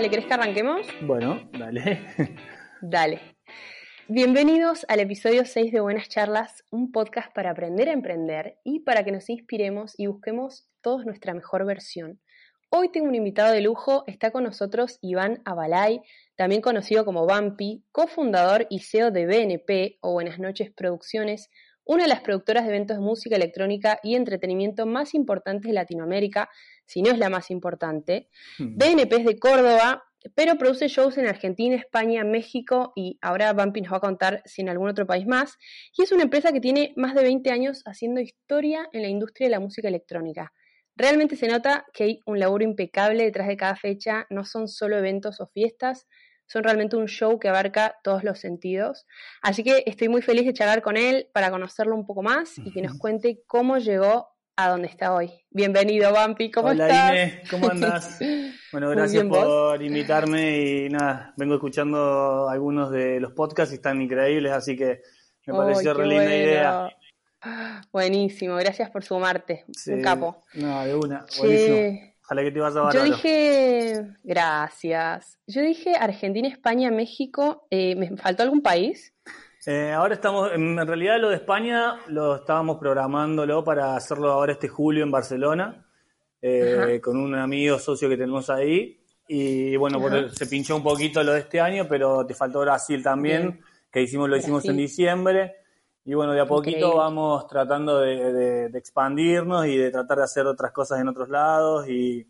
Dale, ¿querés que arranquemos? Bueno, dale. Dale. Bienvenidos al episodio 6 de Buenas Charlas, un podcast para aprender a emprender y para que nos inspiremos y busquemos todos nuestra mejor versión. Hoy tengo un invitado de lujo, está con nosotros Iván Abalay, también conocido como Bumpy, cofundador y CEO de BNP o Buenas Noches Producciones, una de las productoras de eventos de música electrónica y entretenimiento más importantes de Latinoamérica, si no es la más importante. Hmm. BNP es de Córdoba, pero produce shows en Argentina, España, México y ahora Bumpy nos va a contar si en algún otro país más. Y es una empresa que tiene más de 20 años haciendo historia en la industria de la música electrónica. Realmente se nota que hay un laburo impecable detrás de cada fecha, no son solo eventos o fiestas, son realmente un show que abarca todos los sentidos. Así que estoy muy feliz de charlar con él para conocerlo un poco más y que nos cuente cómo llegó a donde está hoy. Bienvenido, Bumpy, ¿cómo Hola estás? ¿cómo andás? Bueno, gracias por invitarme y nada, vengo escuchando algunos de los podcasts y están increíbles, así que me pareció re linda bueno. idea. Buenísimo, gracias por sumarte. Sí, Un capo. No, de una, Che, buenísimo. Ojalá que te vaya Yo bárbaro. dije, gracias. Yo dije Argentina, España, México. Eh, ¿Me faltó algún país? Eh, ahora estamos, en realidad lo de España lo estábamos programándolo para hacerlo ahora este julio en Barcelona, eh, con un amigo socio que tenemos ahí. Y bueno, por- se pinchó un poquito lo de este año, pero te faltó Brasil también, Bien. que hicimos, lo hicimos en diciembre. Y bueno, de a poquito Increíble. vamos tratando de, de- de expandirnos y de tratar de hacer otras cosas en otros lados. Y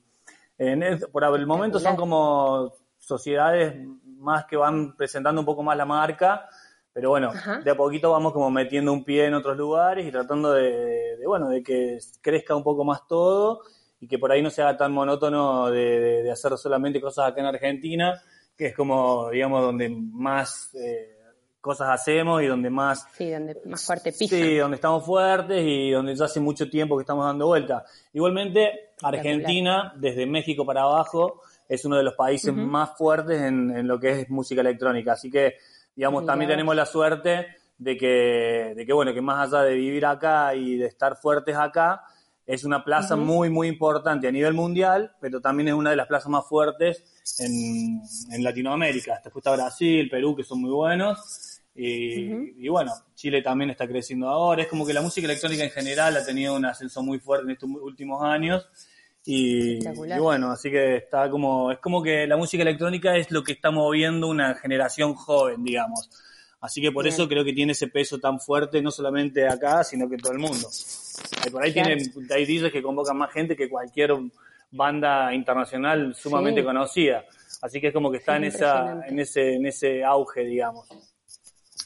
en es- por el momento son como sociedades más que van presentando un poco más la marca, pero bueno, Ajá. de a poquito vamos como metiendo un pie en otros lugares y tratando de, de, bueno, de que crezca un poco más todo y que por ahí no se haga tan monótono de hacer solamente cosas acá en Argentina, que es como, digamos, donde más eh, cosas hacemos y donde más Sí, donde más fuerte pisa. Sí, donde estamos fuertes y donde ya hace mucho tiempo que estamos dando vuelta. Igualmente, Argentina, desde México para abajo, es uno de los países más fuertes en, en lo que es música electrónica. Así que, digamos, Mirá también tenemos la suerte de que, de que, bueno, que más allá de vivir acá y de estar fuertes acá, es una plaza muy, muy importante a nivel mundial, pero también es una de las plazas más fuertes en, en Latinoamérica. Después está Brasil, Perú, que son muy buenos. Y, bueno, Chile también está creciendo ahora. Es como que la música electrónica en general ha tenido un ascenso muy fuerte en estos últimos años. Y, y bueno, así que está como, es como que la música electrónica es lo que está moviendo una generación joven, digamos. Así que por Bien. eso creo que tiene ese peso tan fuerte, no solamente acá, sino que en todo el mundo. Eh, Por ahí Claro. tienen, hay DJs que convocan más gente que cualquier banda internacional sumamente Sí. conocida. Así que es como que está Sí, en es esa, en ese, en ese auge, digamos.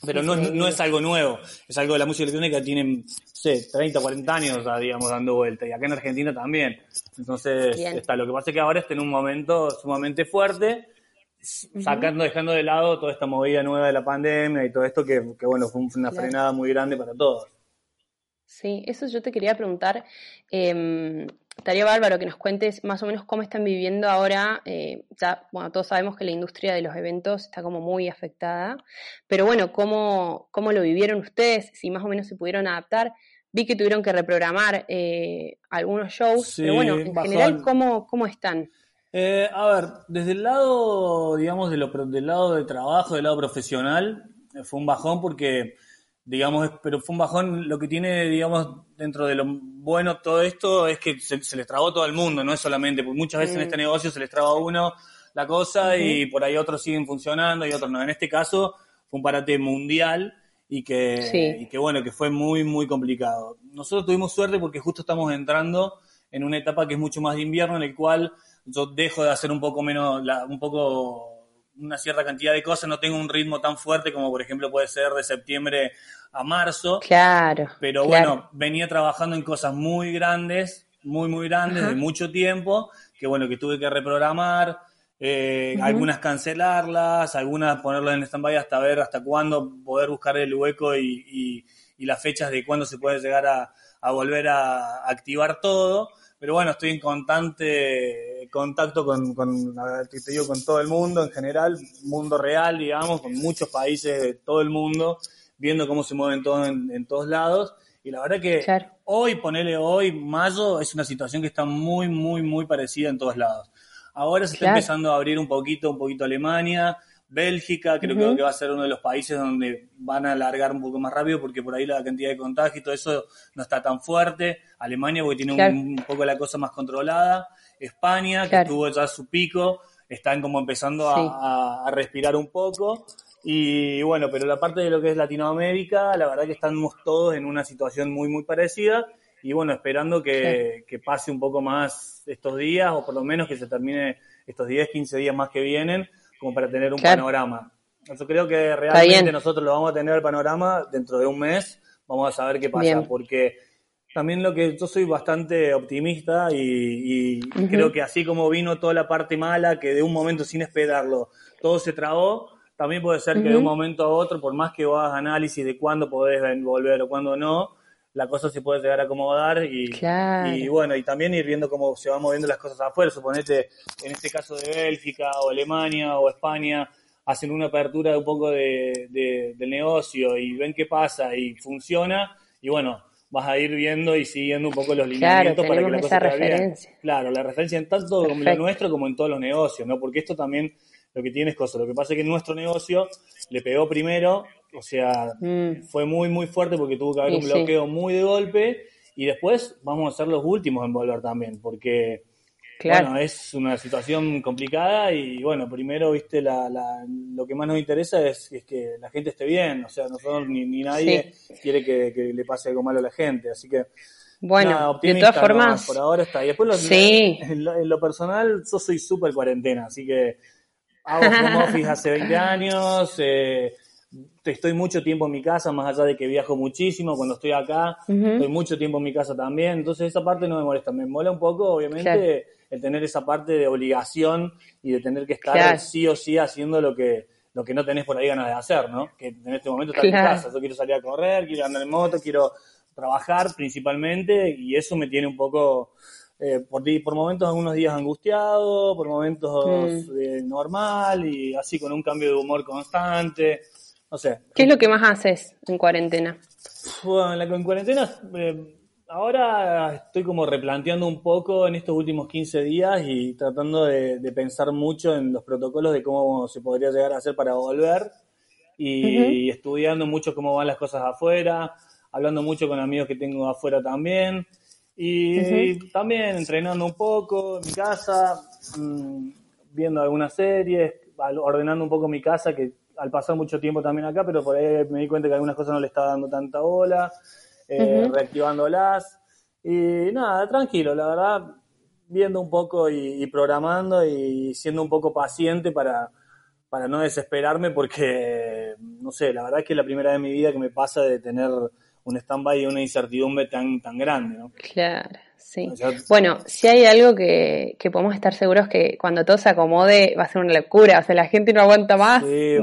Pero no, no es algo nuevo, es algo de la música electrónica que tiene, no sé, 30, 40 años, digamos, dando vuelta. Y acá en Argentina también. Entonces, Bien. está. Lo que pasa es que ahora está en un momento sumamente fuerte, sacando, dejando de lado toda esta movida nueva de la pandemia y todo esto que, que bueno, fue una Claro. frenada muy grande para todos. Sí, eso yo te quería preguntar. eh, estaría bárbaro que nos cuentes más o menos cómo están viviendo ahora. eh, ya, bueno, todos sabemos que la industria de los eventos está como muy afectada, pero bueno, ¿cómo, cómo lo vivieron ustedes? Si más o menos se pudieron adaptar. Vi que tuvieron que reprogramar eh, algunos shows, Sí, pero bueno, en bajón. general, ¿cómo, cómo están? Eh, a ver, desde el lado, digamos, de lo, del lado de trabajo, del lado profesional, eh, fue un bajón porque, digamos, pero fue un bajón, lo que tiene, digamos, dentro de lo bueno todo esto es que se, se les trabó todo el mundo, no es solamente, porque muchas veces en Mm. este negocio se les traba a uno la cosa y por ahí otros siguen funcionando y otros no. En este caso fue un parate mundial y que, Sí. y que bueno, que fue muy, muy complicado. Nosotros tuvimos suerte porque justo estamos entrando en una etapa que es mucho más de invierno, en el cual yo dejo de hacer un poco menos, un poco una cierta cantidad de cosas, no tengo un ritmo tan fuerte como por ejemplo puede ser de septiembre a marzo. Claro. Pero bueno, venía trabajando en cosas muy grandes, muy, muy grandes, de mucho tiempo, que bueno, que tuve que reprogramar, eh, algunas cancelarlas, algunas ponerlas en stand-by hasta ver hasta cuándo poder buscar el hueco y, y, las fechas de cuándo se puede llegar a, a volver a activar todo pero bueno, estoy en constante contacto con, con, te digo, con todo el mundo en general, mundo real, digamos, con muchos países de todo el mundo, viendo cómo se mueven todos en, todos lados. Y la verdad que hoy, ponele hoy, mayo, es una situación que está muy, muy, muy parecida en todos lados. Ahora se está empezando a abrir un poquito, un poquito Alemania, Bélgica, creo que va a ser uno de los países donde van a alargar un poco más rápido porque por ahí la cantidad de contagios y todo eso no está tan fuerte. Alemania porque tiene un, poco la cosa más controlada. España, que tuvo ya su pico, están como empezando a, respirar un poco. Y bueno, pero la parte de lo que es Latinoamérica, la verdad que estamos todos en una situación muy, muy parecida. Y bueno, esperando que, que pase un poco más estos días, o por lo menos que se termine estos 10, 15 días más que vienen, como para tener un panorama. Yo creo que realmente nosotros lo vamos a tener el panorama dentro de un mes, vamos a saber qué pasa, porque también lo que yo soy bastante optimista y, creo que así como vino toda la parte mala, que de un momento sin esperarlo todo se trabó, también puede ser que de un momento a otro, por más que hagas análisis de cuándo podés volver o cuándo no, la cosa se puede llegar a acomodar y, y bueno, y también ir viendo cómo se van moviendo las cosas afuera. Suponete, en este caso de Bélgica o Alemania o España, hacen una apertura de un poco de, del negocio y ven qué pasa y funciona y bueno, vas a ir viendo y siguiendo un poco los lineamientos para que la cosa esté bien. Claro, la referencia en tanto en lo nuestro como en todos los negocios, ¿no? Porque esto también lo que tiene es cosas. Lo que pasa es que nuestro negocio le pegó primero o sea, mm. fue muy, muy fuerte porque tuvo que haber un bloqueo muy de golpe. Y después vamos a ser los últimos en volver también, porque bueno, es una situación complicada y bueno, primero, viste, la, la, lo que más nos interesa es, que la gente esté bien, o sea, nosotros ni, ni nadie quiere que, le pase algo malo a la gente, así que... Bueno, de todas formas... por ahora está. Y después en, lo, personal, yo soy súper cuarentena, así que hago home office hace 20 años, eh, estoy mucho tiempo en mi casa, más allá de que viajo muchísimo, cuando estoy acá, estoy mucho tiempo en mi casa también, entonces esa parte no me molesta, me mola un poco, obviamente, el tener esa parte de obligación y de tener que estar sí o sí haciendo lo que, lo que no tenés por ahí ganas de hacer, ¿no? Que en este momento estás en casa, yo quiero salir a correr, quiero andar en moto, quiero trabajar principalmente y eso me tiene un poco... Eh, por, por momentos algunos días angustiado, por momentos mm. normal y así con un cambio de humor constante. ¿Qué es lo que más haces en cuarentena? Bueno, en cuarentena eh, ahora estoy como replanteando un poco en estos últimos 15 días y tratando de, pensar mucho en los protocolos de cómo se podría llegar a hacer para volver y, estudiando mucho cómo van las cosas afuera, hablando mucho con amigos que tengo afuera también y, también entrenando un poco en mi casa, mm, viendo algunas series, ordenando un poco mi casa que al pasar mucho tiempo también acá, pero por ahí me di cuenta que algunas cosas no le estaba dando tanta bola, eh, reactivándolas. Y nada, tranquilo, la verdad, viendo un poco y, programando y siendo un poco paciente para, para no desesperarme, porque, no sé, la verdad es que es la primera vez en mi vida que me pasa de tener un stand-by y una incertidumbre tan, tan grande, ¿no? Claro. Sí. Bueno, si hay algo que, podemos estar seguros que cuando todo se acomode va a ser una locura, o sea, la gente no aguanta más. Sí,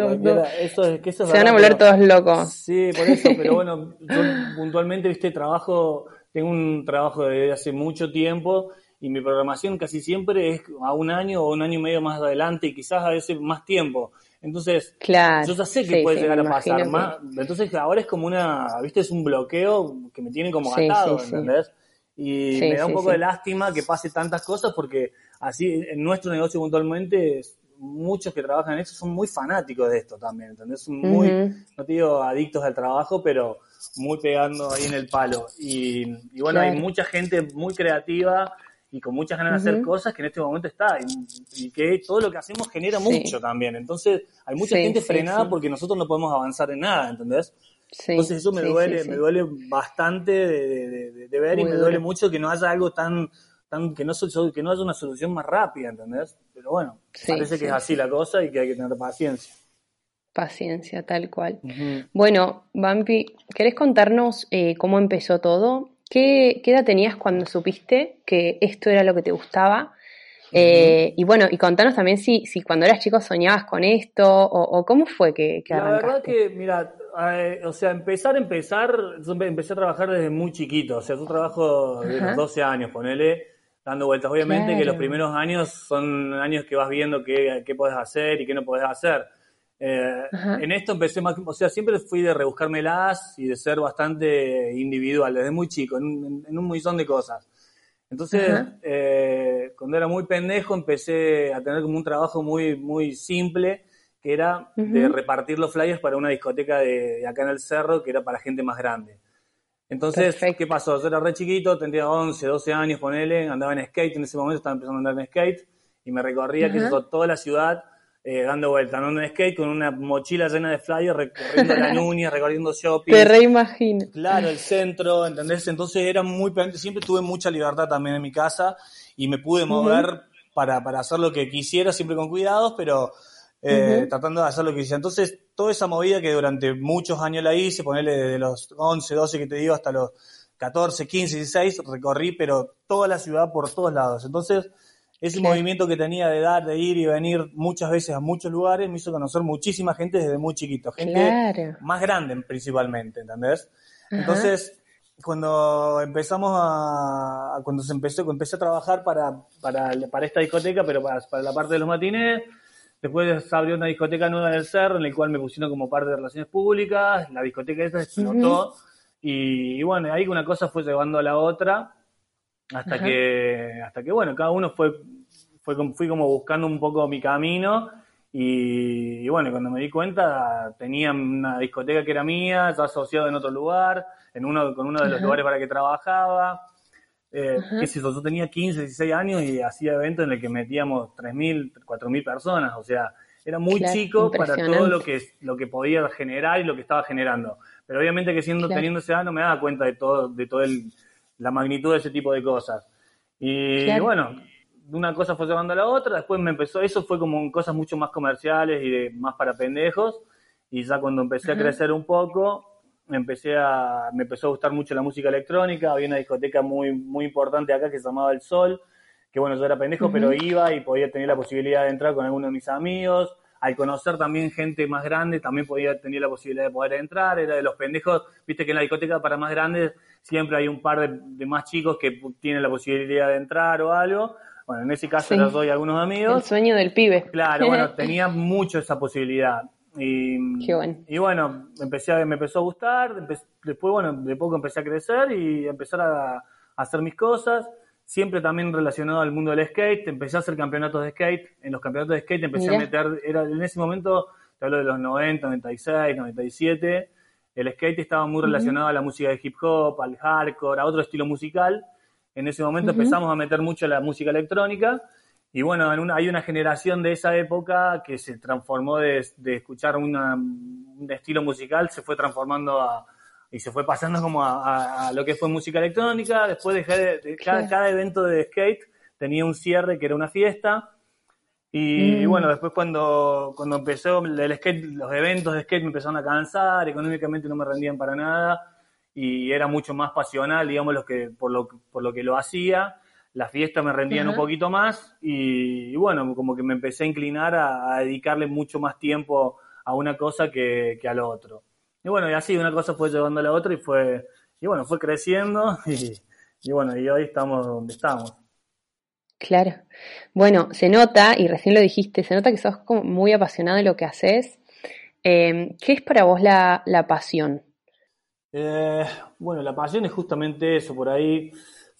Eso es, que eso se van a volver todos locos. Sí, por eso, pero bueno, yo puntualmente, viste, trabajo, tengo un trabajo desde hace mucho tiempo y mi programación casi siempre es a un año o un año y medio más adelante y quizás a veces más tiempo. Entonces, claro, yo ya sé que puede llegar a pasar más. Entonces ahora es como una, viste, es un bloqueo que me tiene como atado, ¿entendés? Y me da un poco de lástima que pase tantas cosas porque así en nuestro negocio puntualmente muchos que trabajan en eso son muy fanáticos de esto también, ¿entendés? Son muy, no te digo adictos al trabajo, pero muy pegando ahí en el palo. Y, bueno, hay mucha gente muy creativa y con muchas ganas de hacer cosas que en este momento está y, que todo lo que hacemos genera mucho también. Entonces hay mucha gente frenada porque nosotros no podemos avanzar en nada, ¿entendés? Entonces eso me duele, me duele bastante de, ver y me duele mucho que no haya algo tan, tan, que no, que no haya una solución más rápida, ¿entendés? Pero bueno, parece que es así la cosa y que hay que tener paciencia. Paciencia, tal cual. Bueno, Bampi, ¿querés contarnos eh, cómo empezó todo? ¿Qué, edad tenías cuando supiste que esto era lo que te gustaba? Eh, y bueno, y contanos también si, si cuando eras chico soñabas con esto o, cómo fue que, que La verdad que, mira, eh, o sea, empezar, empezar, yo empecé a trabajar desde muy chiquito, o sea, yo trabajo desde los 12 años, ponele, dando vueltas. Obviamente que los primeros años son años que vas viendo qué, qué podés hacer y qué no podés hacer. Eh, en esto empecé más, o sea, siempre fui de rebuscármelas y de ser bastante individual, desde muy chico, en un, en un millón de cosas. Entonces, eh, cuando era muy pendejo, empecé a tener como un trabajo muy, muy simple, que era de repartir los flyers para una discoteca de, acá en el cerro, que era para gente más grande. Entonces, ¿qué pasó? Yo era re chiquito, tendría 11, 12 años, ponele, andaba en skate, en ese momento estaba empezando a andar en skate, y me recorría que toda la ciudad eh, dando vueltas, andando en skate con una mochila llena de flyers, recorriendo la Núñez, recorriendo shopping. Te reimagino. Claro, el centro, ¿entendés? Entonces era muy siempre tuve mucha libertad también en mi casa y me pude mover para, para hacer lo que quisiera, siempre con cuidados, pero eh, tratando de hacer lo que quisiera. Entonces, toda esa movida que durante muchos años la hice, ponerle desde los 11, 12 que te digo hasta los 14, 15, 16, recorrí, pero toda la ciudad por todos lados. Entonces, ese movimiento que tenía de dar, de ir y venir muchas veces a muchos lugares me hizo conocer muchísima gente desde muy chiquito, gente más grande principalmente, ¿entendés? Entonces, cuando empezamos a, cuando se empezó, empecé a trabajar para, para, para esta discoteca, pero para, para, la parte de los matines, después se abrió una discoteca nueva en el Cerro, en la cual me pusieron como parte de relaciones públicas, la discoteca esa se notó, y, y, bueno, ahí una cosa fue llevando a la otra, hasta que, hasta que, bueno, cada uno fue, fue, fui como buscando un poco mi camino. Y, bueno, cuando me di cuenta tenía una discoteca que era mía, ya asociado en otro lugar, en uno, con uno de los lugares para que trabajaba. Eh, ¿Qué es eso? Yo tenía 15, 16 años y hacía eventos en el que metíamos 3.000, 4.000 personas, o sea, era muy chico para todo lo que, lo que podía generar y lo que estaba generando. Pero obviamente que siendo teniendo esa edad no me daba cuenta de todo, de todo el, la magnitud de ese tipo de cosas. Y bueno, una cosa fue llevando a la otra, después me empezó, eso fue como cosas mucho más comerciales y de, más para pendejos, y ya cuando empecé a crecer un poco, me empecé a, me empezó a gustar mucho la música electrónica, había una discoteca muy, muy importante acá que se llamaba El Sol, que bueno, yo era pendejo, pero iba y podía tener la posibilidad de entrar con alguno de mis amigos, al conocer también gente más grande, también podía tener la posibilidad de poder entrar, era de los pendejos, viste que en la discoteca para más grandes siempre hay un par de, más chicos que tienen la posibilidad de entrar o algo, bueno, en ese caso les doy algunos amigos. El sueño del pibe. Claro, bueno, tenía mucho esa posibilidad. Y, Qué bueno. y bueno, empecé me empezó a gustar, después, bueno, de poco empecé a crecer y empezar a, a hacer mis cosas. Siempre también relacionado al mundo del skate, empecé a hacer campeonatos de skate, en los campeonatos de skate empecé a meter, era en ese momento, te hablo de los 90, 96, 97, el skate estaba muy relacionado a la música de hip hop, al hardcore, a otro estilo musical, en ese momento empezamos a meter mucho la música electrónica, y bueno, hay una generación de esa época que se transformó de, escuchar un estilo musical, se fue transformando a y se fue pasando como a, lo que fue música electrónica. Después dejé de, cada, evento de skate tenía un cierre que era una fiesta. Y, mm. bueno, después cuando, cuando empezó el skate, los eventos de skate me empezaron a cansar, económicamente no me rendían para nada y era mucho más pasional, digamos, lo que, por, lo, por lo que lo hacía. Las fiestas me rendían un poquito más y, bueno, como que me empecé a inclinar a, dedicarle mucho más tiempo a una cosa que, que a lo otro. Y bueno, y así una cosa fue llevando a la otra y fue, y bueno, fue creciendo y, bueno, y hoy estamos donde estamos. Claro. Bueno, se nota, y recién lo dijiste, se nota que sos como muy apasionado de lo que haces. Em, ¿Qué es para vos la, pasión? Eh, bueno, la pasión es justamente eso, por ahí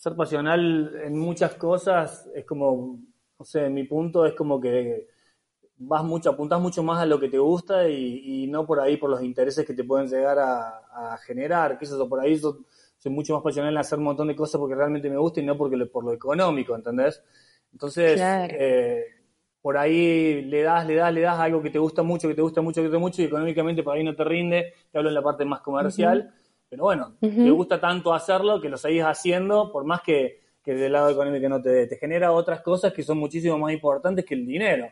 ser pasional en muchas cosas es como, no sé, mi punto es como que vas mucho, apuntas mucho más a lo que te gusta y, no por ahí por los intereses que te pueden llegar a, generar, que eso, por ahí soy mucho más pasional en hacer un montón de cosas porque realmente me gusta y no porque por lo económico, ¿entendés? Entonces, eh, por ahí le das, le das, le das algo que te gusta mucho, que te gusta mucho, que te gusta mucho y económicamente por ahí no te rinde, te hablo en la parte más comercial, pero bueno, te gusta tanto hacerlo que lo seguís haciendo, por más que que del lado económico no te dé, te genera otras cosas que son muchísimo más importantes que el dinero.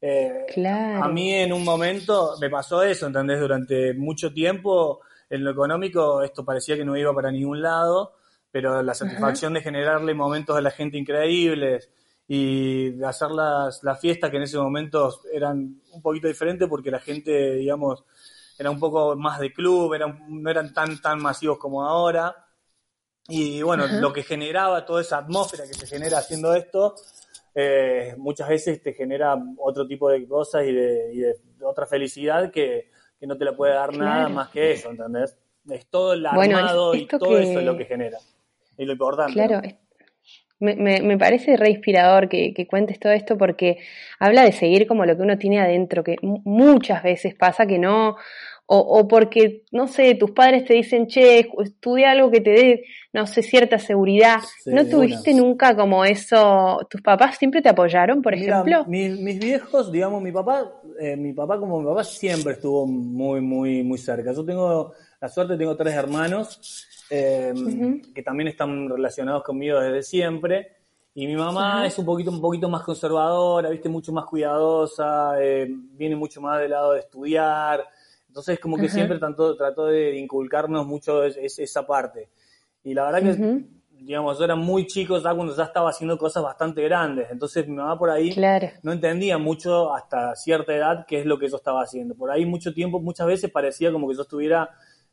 Eh, claro. A mí en un momento me pasó eso, ¿entendés? Durante mucho tiempo en lo económico esto parecía que no iba para ningún lado, pero la satisfacción de generarle momentos a la gente increíbles y de hacer las, las fiestas que en ese momento eran un poquito diferentes porque la gente, digamos, era un poco más de club, eran, no eran tan, tan masivos como ahora. Y bueno, lo que generaba toda esa atmósfera que se genera haciendo esto, eh, muchas veces te genera otro tipo de cosas y de, y de otra felicidad que, que, no te la puede dar nada más que eso, ¿entendés? Es todo el armado y todo eso es lo que genera. Y lo importante. Claro, me, me, me, parece re inspirador que, que, cuentes todo esto porque habla de seguir como lo que uno tiene adentro, que muchas veces pasa que no, o, o, porque, no sé, tus padres te dicen, che, estudia algo que te dé, no sé, cierta seguridad. Sí, ¿No tuviste nunca como eso? ¿Tus papás siempre te apoyaron, por Mira, ejemplo? Mis, mis, viejos, digamos, mi papá, eh, mi papá como mi papá siempre estuvo muy, muy, muy cerca. Yo tengo la suerte, tengo tres hermanos eh, uh -huh. que también están relacionados conmigo desde siempre. Y mi mamá uh -huh. es un poquito, un poquito más conservadora, viste, mucho más cuidadosa, eh, viene mucho más del lado de estudiar. Entonces, como que uh -huh. siempre trató, trató de inculcarnos mucho es, esa parte. Y la verdad que, digamos, yo era muy chico ya cuando ya estaba haciendo cosas bastante grandes. Entonces, mi mamá por ahí claro. no entendía mucho hasta cierta edad qué es lo que yo estaba haciendo. Por ahí mucho tiempo, muchas veces parecía como que yo estuviera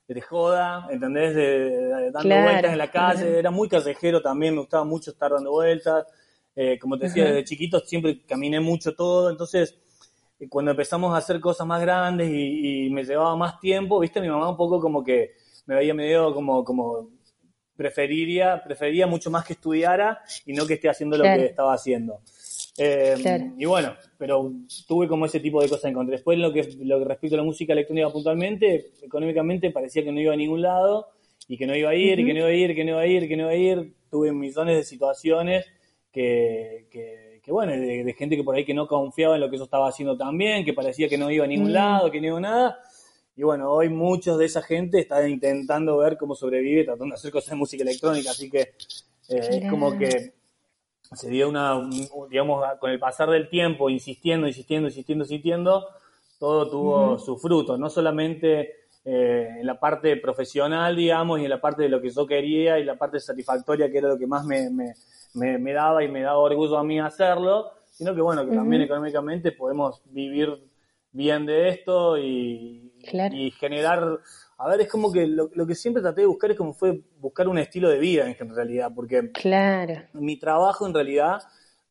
de joda, ¿entendés? De, de, dando claro, vueltas en la calle, era muy callejero también, me gustaba mucho estar dando vueltas, eh, como te decía, desde chiquito siempre caminé mucho todo, entonces cuando empezamos a hacer cosas más grandes y, y, me llevaba más tiempo, viste, mi mamá un poco como que me veía medio como, como preferiría, prefería mucho más que estudiara y no que esté haciendo claro. lo que estaba haciendo. Eh, claro. Y bueno, pero tuve como ese tipo de cosas en contra. Después, lo que, lo que respecto a la música electrónica puntualmente, económicamente parecía que no iba a ningún lado y que no iba a ir, uh -huh. que no iba a ir, que no iba a ir, que no iba a ir. Tuve millones de situaciones que, que, que bueno, de, de, gente que por ahí que no confiaba en lo que yo estaba haciendo también, que parecía que no iba a ningún -huh. lado, que no iba a nada. Y bueno, hoy muchos de esa gente están intentando ver cómo sobrevive, tratando de hacer cosas de música electrónica, así que eh, es como que se dio una, digamos, con el pasar del tiempo, insistiendo, insistiendo, insistiendo, insistiendo, todo tuvo su fruto, no solamente eh, en la parte profesional, digamos, y en la parte de lo que yo quería y la parte satisfactoria, que era lo que más me, me, me, me daba y me daba orgullo a mí hacerlo, sino que bueno, que uh -huh. también económicamente podemos vivir bien de esto y, claro. y generar a ver, es como que lo, lo, que siempre traté de buscar es como fue buscar un estilo de vida en realidad, porque claro. mi trabajo en realidad,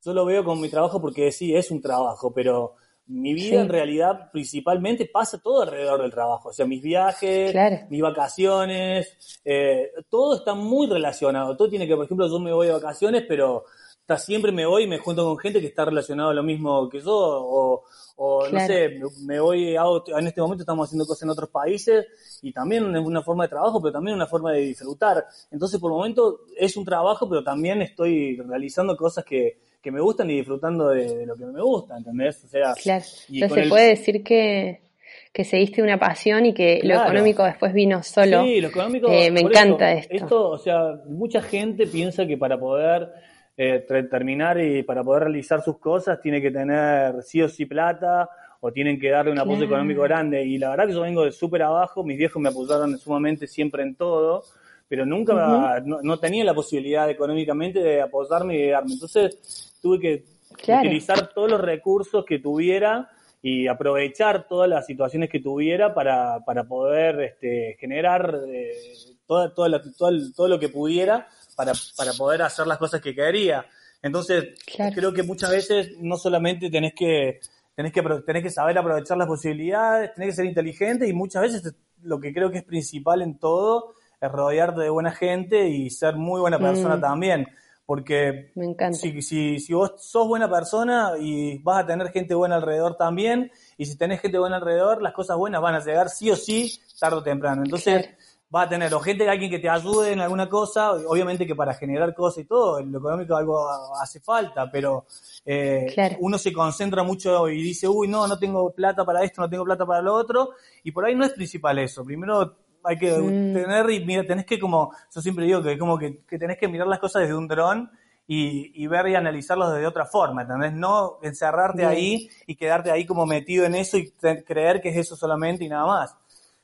yo lo veo como mi trabajo porque sí, es un trabajo, pero mi vida sí. en realidad principalmente pasa todo alrededor del trabajo, o sea, mis viajes, claro. mis vacaciones, eh, todo está muy relacionado, todo tiene que, por ejemplo, yo me voy de vacaciones, pero hasta siempre me voy y me junto con gente que está relacionado a lo mismo que yo, o, o claro. no sé, me voy a, en este momento estamos haciendo cosas en otros países y también es una forma de trabajo, pero también una forma de disfrutar. Entonces, por el momento es un trabajo, pero también estoy realizando cosas que, que me gustan y disfrutando de, de, lo que me gusta, ¿entendés? O sea, claro. Entonces se puede decir que, que seguiste una pasión y que claro. lo económico después vino solo. Sí, lo económico. Eh, me encanta esto, esto. Esto, o sea, mucha gente piensa que para poder eh, terminar y para poder realizar sus cosas tiene que tener sí o sí plata o tienen que darle un apoyo claro. económico grande. Y la verdad que yo vengo de súper abajo, mis viejos me apoyaron sumamente siempre en todo, pero nunca uh -huh. no, no, tenía la posibilidad económicamente de apoyarme y de darme. Entonces tuve que claro. utilizar todos los recursos que tuviera y aprovechar todas las situaciones que tuviera para, para poder este, generar eh, toda, toda la, todo, todo lo que pudiera para, para poder hacer las cosas que quería. Entonces, claro. creo que muchas veces no solamente tenés que, tenés que, tenés que saber aprovechar las posibilidades, tenés que ser inteligente y muchas veces lo que creo que es principal en todo es rodearte de buena gente y ser muy buena persona mm. también. Porque si, si, si vos sos buena persona y vas a tener gente buena alrededor también, y si tenés gente buena alrededor, las cosas buenas van a llegar sí o sí, tarde o temprano. Entonces, claro va a tener o gente, alguien que te ayude en alguna cosa, obviamente que para generar cosas y todo, en lo económico algo hace falta, pero eh, claro. uno se concentra mucho y dice, uy, no, no tengo plata para esto, no tengo plata para lo otro, y por ahí no es principal eso, primero hay que tener y mira, tenés que como, yo siempre digo que como que, que tenés que mirar las cosas desde un dron y, ver y analizarlos desde otra forma, ¿entendés? No encerrarte ahí y quedarte ahí como metido en eso y creer que es eso solamente y nada más.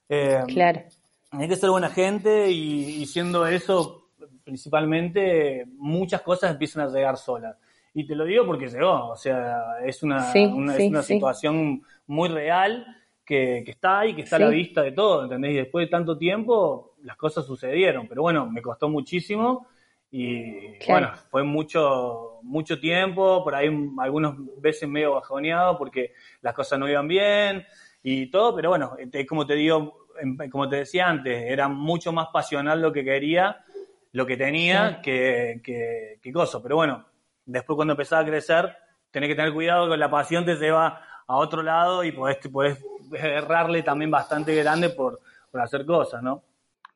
Eh, claro. Hay que ser buena gente y, siendo eso, principalmente, muchas cosas empiezan a llegar solas. Y te lo digo porque llegó, o sea, es una, una, situación muy real que, está ahí, que está a la vista de todo, ¿entendés? Y después de tanto tiempo, las cosas sucedieron, pero bueno, me costó muchísimo y bueno, fue mucho, mucho tiempo, por ahí algunas veces medio bajoneado porque las cosas no iban bien y todo, pero bueno, como te digo, em, como te decía antes, era mucho más pasional lo que quería, lo que tenía, que, que, que cosa. Pero bueno, después cuando empezaba a crecer, tenés que tener cuidado que la pasión te lleva a otro lado y podés, podés errarle también bastante grande por, por hacer cosas, ¿no?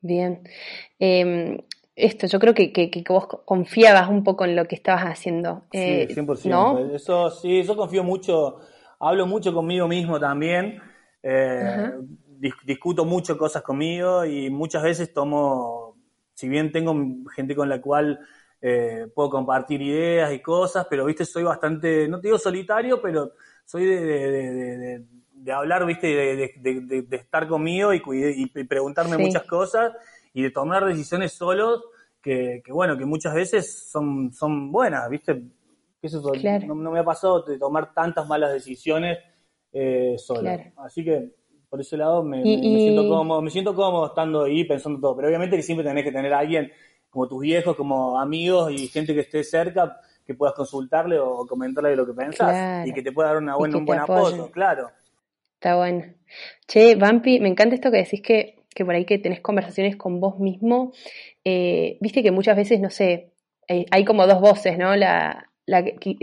Bien. Eh, esto, yo creo que, que, que, vos confiabas un poco en lo que estabas haciendo. Eh, sí, 100%. ¿no? Eso sí, yo confío mucho, hablo mucho conmigo mismo también, eh, discuto mucho cosas conmigo y muchas veces tomo, si bien tengo gente con la cual eh, puedo compartir ideas y cosas, pero viste, soy bastante, no te digo solitario, pero soy de, de, de, hablar, viste, de, estar conmigo y, y preguntarme muchas cosas y de tomar decisiones solos que, bueno, que muchas veces son, son buenas, ¿viste? Eso no, me ha pasado de tomar tantas malas decisiones eh, solo. Así que por ese lado me, siento cómodo, me siento cómodo estando ahí pensando todo. Pero obviamente que siempre tenés que tener a alguien como tus viejos, como amigos y gente que esté cerca que puedas consultarle o comentarle de lo que pensás y que te pueda dar una buena, un buen apoyo, claro. Está bueno. Che, Vampi, me encanta esto que decís que que por ahí que tenés conversaciones con vos mismo, eh, viste que muchas veces, no sé, hay, como dos voces, ¿no? La,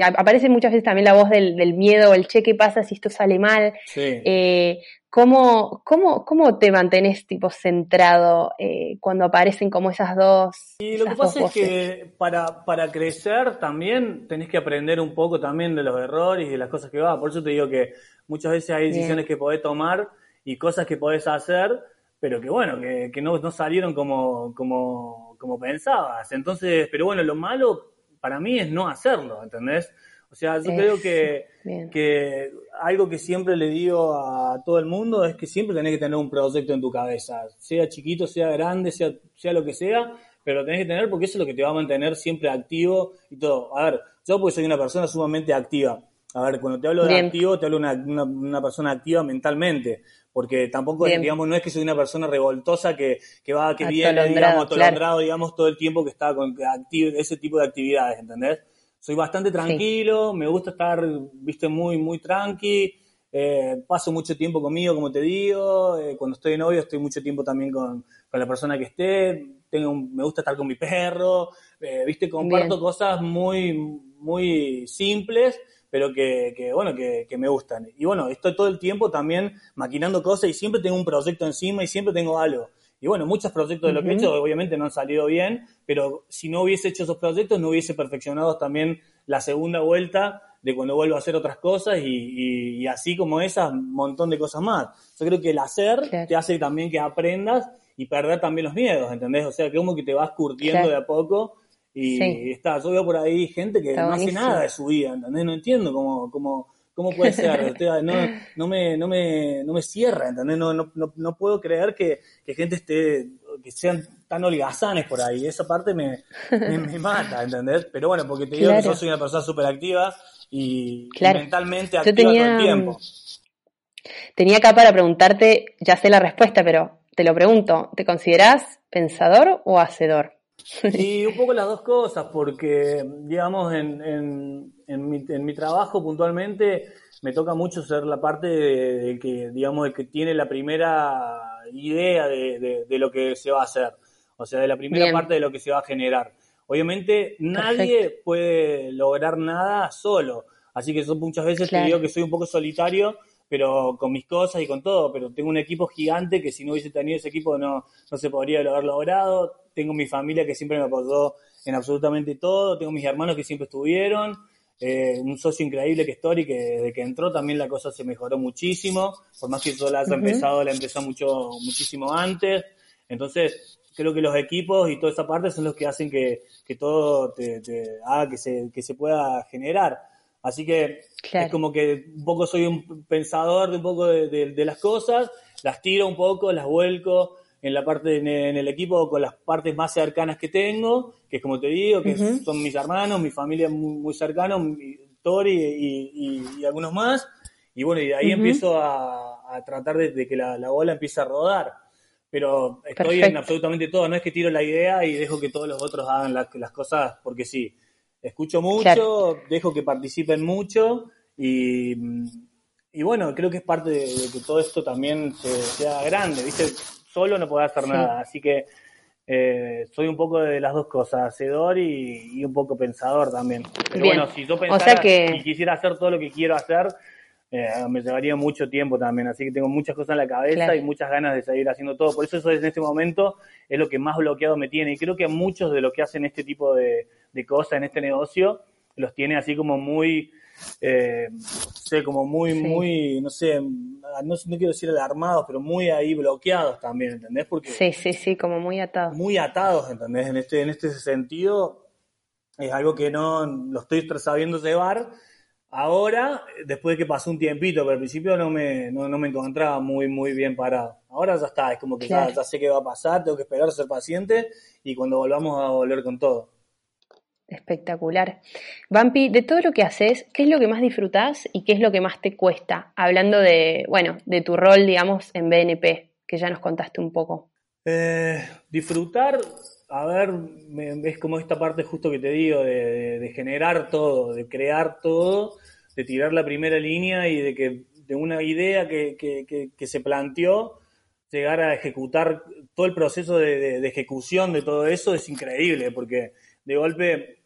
aparece muchas veces también la voz del, miedo, el che, ¿qué pasa si esto sale mal? Eh, ¿cómo, cómo, te mantenés tipo centrado eh, cuando aparecen como esas dos? Y lo que pasa es que para, para crecer también tenés que aprender un poco también de los errores y de las cosas que va. Por eso te digo que muchas veces hay decisiones que podés tomar y cosas que podés hacer pero que bueno, que, que no, no, salieron como, como, como pensabas. Entonces, pero bueno, lo malo para mí es no hacerlo, ¿entendés? O sea, yo creo que, que algo que siempre le digo a todo el mundo es que siempre tenés que tener un proyecto en tu cabeza, sea chiquito, sea grande, sea, sea lo que sea, pero lo tenés que tener porque eso es lo que te va a mantener siempre activo y todo. A ver, yo pues soy una persona sumamente activa. A ver, cuando te hablo de activo, te hablo de una, una, persona activa mentalmente porque tampoco, digamos, no es que soy una persona revoltosa que, que va, que viene, digamos, atolondrado, digamos, todo el tiempo que está con ese tipo de actividades, ¿entendés? Soy bastante tranquilo, me gusta estar, viste, muy, muy tranqui, eh, paso mucho tiempo conmigo, como te digo, eh, cuando estoy de novio estoy mucho tiempo también con, con la persona que esté, tengo, me gusta estar con mi perro, eh, viste, comparto cosas muy, muy simples, pero que, que bueno, que, que, me gustan. Y bueno, estoy todo el tiempo también maquinando cosas y siempre tengo un proyecto encima y siempre tengo algo. Y bueno, muchos proyectos de lo que he hecho obviamente no han salido bien, pero si no hubiese hecho esos proyectos no hubiese perfeccionado también la segunda vuelta de cuando vuelvo a hacer otras cosas y, y, así como esas, un montón de cosas más. Yo creo que el hacer te hace también que aprendas y perder también los miedos, ¿entendés? O sea, que como que te vas curtiendo de a poco y está, yo veo por ahí gente que no hace nada de su vida, ¿entendés? No entiendo cómo, cómo, cómo puede ser. no, no, me, no, me, no me cierra, ¿entendés? No, no, no, puedo creer que, que, gente esté, que sean tan holgazanes por ahí. Esa parte me, me, mata, ¿entendés? Pero bueno, porque te digo que yo soy una persona súper activa y, mentalmente activa todo el tiempo. Tenía acá para preguntarte, ya sé la respuesta, pero te lo pregunto, ¿te consideras pensador o hacedor? Y un poco las dos cosas, porque, digamos, en, en, en, mi, en mi trabajo puntualmente me toca mucho ser la parte de, que, digamos, de que tiene la primera idea de, de, lo que se va a hacer, o sea, de la primera parte de lo que se va a generar. Obviamente nadie puede lograr nada solo, así que eso muchas veces te digo que soy un poco solitario, pero con mis cosas y con todo, pero tengo un equipo gigante que si no hubiese tenido ese equipo no, no se podría haber logrado. Tengo mi familia que siempre me apoyó en absolutamente todo, tengo mis hermanos que siempre estuvieron, eh, un socio increíble que es Tori, que desde que entró también la cosa se mejoró muchísimo, por más que yo la haya empezado, la empezó mucho, muchísimo antes. Entonces, creo que los equipos y toda esa parte son los que hacen que, que todo te, haga que se, que se pueda generar. Así que es como que un poco soy un pensador de un poco de, de, las cosas, las tiro un poco, las vuelco en la parte en, el equipo con las partes más cercanas que tengo, que es como te digo, que son mis hermanos, mi familia muy, muy cercana, Tori y, y, algunos más. Y bueno, y de ahí empiezo a, a tratar de, de que la, la, bola empiece a rodar pero estoy en absolutamente todo. No es que tiro la idea y dejo que todos los otros hagan las cosas porque sí. Escucho mucho, dejo que participen mucho y, y, bueno, creo que es parte de, que todo esto también sea grande, ¿viste? Solo no puedo hacer nada, así que eh, soy un poco de las dos cosas, hacedor y, un poco pensador también. Pero bueno, si yo pensara y quisiera hacer todo lo que quiero hacer, eh, me llevaría mucho tiempo también, así que tengo muchas cosas en la cabeza y muchas ganas de seguir haciendo todo. Por eso eso en este momento es lo que más bloqueado me tiene. Y creo que muchos de los que hacen este tipo de, cosas en este negocio los tiene así como muy, eh, sé, como muy, muy, no sé, no, quiero decir alarmados, pero muy ahí bloqueados también, ¿entendés? Porque sí, sí, sí, como muy atados. Muy atados, ¿entendés? En este, en este sentido es algo que no lo estoy sabiendo llevar Ahora, después de que pasó un tiempito, pero al principio no me, no, me encontraba muy, muy bien parado. Ahora ya está, es como que ya, sé qué va a pasar, tengo que esperar, ser paciente y cuando volvamos a volver con todo. Espectacular. Vampi, de todo lo que haces, ¿qué es lo que más disfrutás y qué es lo que más te cuesta? Hablando de, bueno, de tu rol, digamos, en BNP, que ya nos contaste un poco. Eh, disfrutar, a ver, es como esta parte justo que te digo, de, generar todo, de crear todo, de tirar la primera línea y de que de una idea que, que, se planteó, llegar a ejecutar todo el proceso de, ejecución de todo eso es increíble, porque de golpe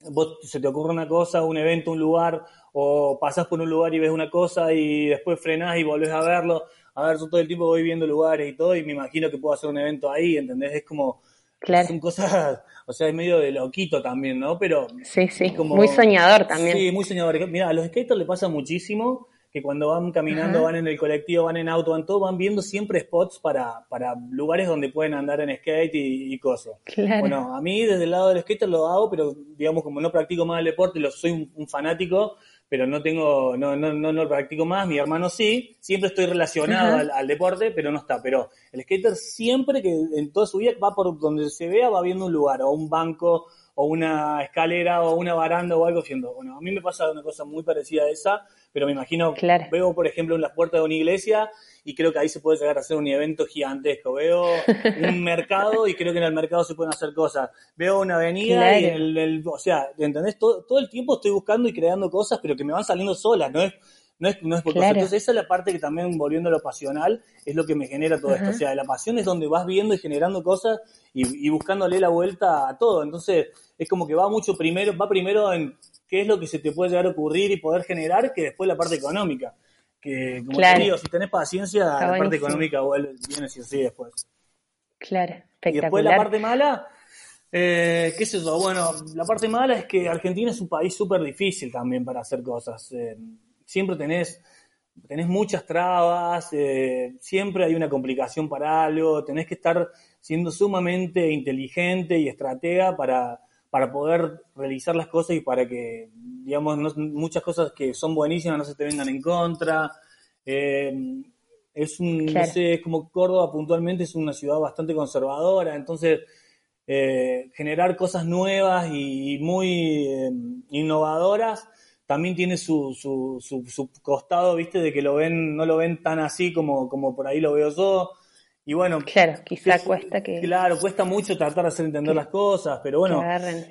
vos se te ocurre una cosa, un evento, un lugar, o pasás por un lugar y ves una cosa y después frenás y volvés a verlo. A ver, yo todo el tiempo voy viendo lugares y todo y me imagino que puedo hacer un evento ahí, ¿entendés? Es como Claro. Son cosas, o sea, es medio de loquito también, ¿no? Pero. Sí, sí. muy soñador también. Sí, muy soñador. Mira, a los skaters le pasa muchísimo que cuando van caminando, van en el colectivo, van en auto, van todo, van viendo siempre spots para, para lugares donde pueden andar en skate y, cosas. Claro. Bueno, a mí desde el lado del skater lo hago, pero digamos, como no practico más el deporte, lo soy un fanático, pero no tengo, no, no, no, lo practico más, mi hermano sí, siempre estoy relacionado al, deporte, pero no está. Pero el skater siempre que en toda su vida va por donde se vea, va viendo un lugar, o un banco, o una escalera, o una baranda, o algo haciendo. Bueno, a mí me pasa una cosa muy parecida a esa, pero me imagino, veo por ejemplo en las puertas de una iglesia y creo que ahí se puede llegar a hacer un evento gigantesco. Veo un mercado y creo que en el mercado se pueden hacer cosas. Veo una avenida y el, o sea, ¿entendés? Todo, todo el tiempo estoy buscando y creando cosas, pero que me van saliendo solas, no es no es, no es por Entonces esa es la parte que también, volviendo a lo pasional, es lo que me genera todo esto. O sea, la pasión es donde vas viendo y generando cosas y, y, buscándole la vuelta a todo. Entonces es como que va mucho primero, va primero en qué es lo que se te puede llegar a ocurrir y poder generar, que después la parte económica. Que, como te digo, si tenés paciencia, la parte económica vuelve, viene así así después. Claro, espectacular. Y después la parte mala, eh, qué sé yo, bueno, la parte mala es que Argentina es un país súper difícil también para hacer cosas. Eh, siempre tenés, tenés muchas trabas, eh, siempre hay una complicación para algo, tenés que estar siendo sumamente inteligente y estratega para para poder realizar las cosas y para que, digamos, muchas cosas que son buenísimas no se te vengan en contra. Eh, es un, no sé, es como Córdoba puntualmente es una ciudad bastante conservadora, entonces eh, generar cosas nuevas y, muy eh, innovadoras también tiene su, su, su, su, costado, viste, de que lo ven, no lo ven tan así como, como por ahí lo veo yo. Y bueno, claro, quizá cuesta que. Claro, cuesta mucho tratar de hacer entender las cosas, pero bueno,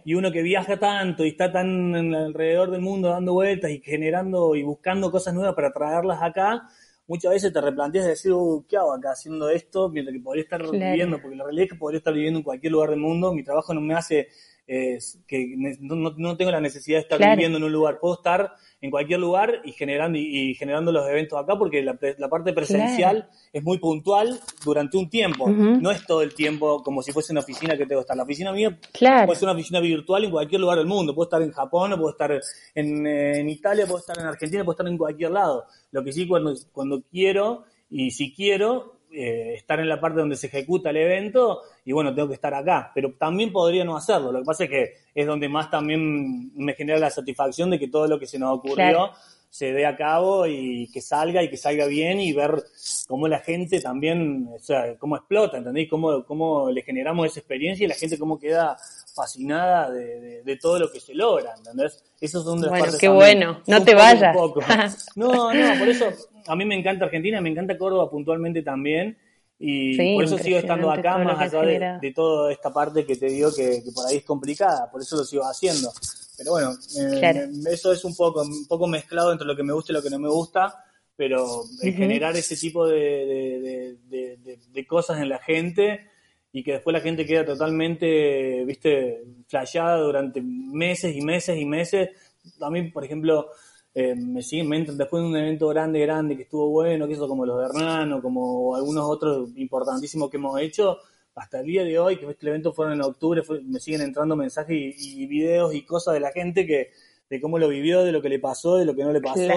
y uno que viaja tanto y está tan alrededor del mundo dando vueltas y generando y buscando cosas nuevas para traerlas acá, muchas veces te replanteas de decir, uh, ¿qué hago acá haciendo esto? Mientras que podría estar viviendo, porque la realidad es que podría estar viviendo en cualquier lugar del mundo, mi trabajo no me hace que no, tengo la necesidad de estar viviendo en un lugar, puedo estar en cualquier lugar y generando y, generando los eventos acá porque la, parte presencial es muy puntual durante un tiempo, no es todo el tiempo como si fuese una oficina que tengo que estar. La oficina mía puede ser una oficina virtual en cualquier lugar del mundo, puedo estar en Japón, puedo estar en, en Italia, puedo estar en Argentina, puedo estar en cualquier lado. Lo que sí cuando, cuando quiero y si quiero, eh, estar en la parte donde se ejecuta el evento y bueno, tengo que estar acá, pero también podría no hacerlo. Lo que pasa es que es donde más también me genera la satisfacción de que todo lo que se nos ocurrió se dé a cabo y que salga y que salga bien y ver cómo la gente también, o sea, cómo explota, ¿entendéis? Cómo, cómo le generamos esa experiencia y la gente cómo queda fascinada de, todo lo que se logra, ¿entendés? Eso son de las bueno, qué bueno, no te vayas. no, no, por eso a mí me encanta Argentina, me encanta Córdoba puntualmente también. Y por eso sigo estando acá, más allá de, toda esta parte que te digo que, por ahí es complicada, por eso lo sigo haciendo. Pero bueno, eh, eso es un poco, un poco mezclado entre lo que me gusta y lo que no me gusta, pero generar ese tipo de, cosas en la gente y que después la gente queda totalmente, viste, flasheada durante meses y meses y meses. A mí, por ejemplo, eh, me siguen, me entran después de un evento grande, grande, que estuvo bueno, que eso como los de Hernán o como algunos otros importantísimos que hemos hecho, hasta el día de hoy, que este evento fueron en octubre, me siguen entrando mensajes y, videos y cosas de la gente que de cómo lo vivió, de lo que le pasó, de lo que no le pasó.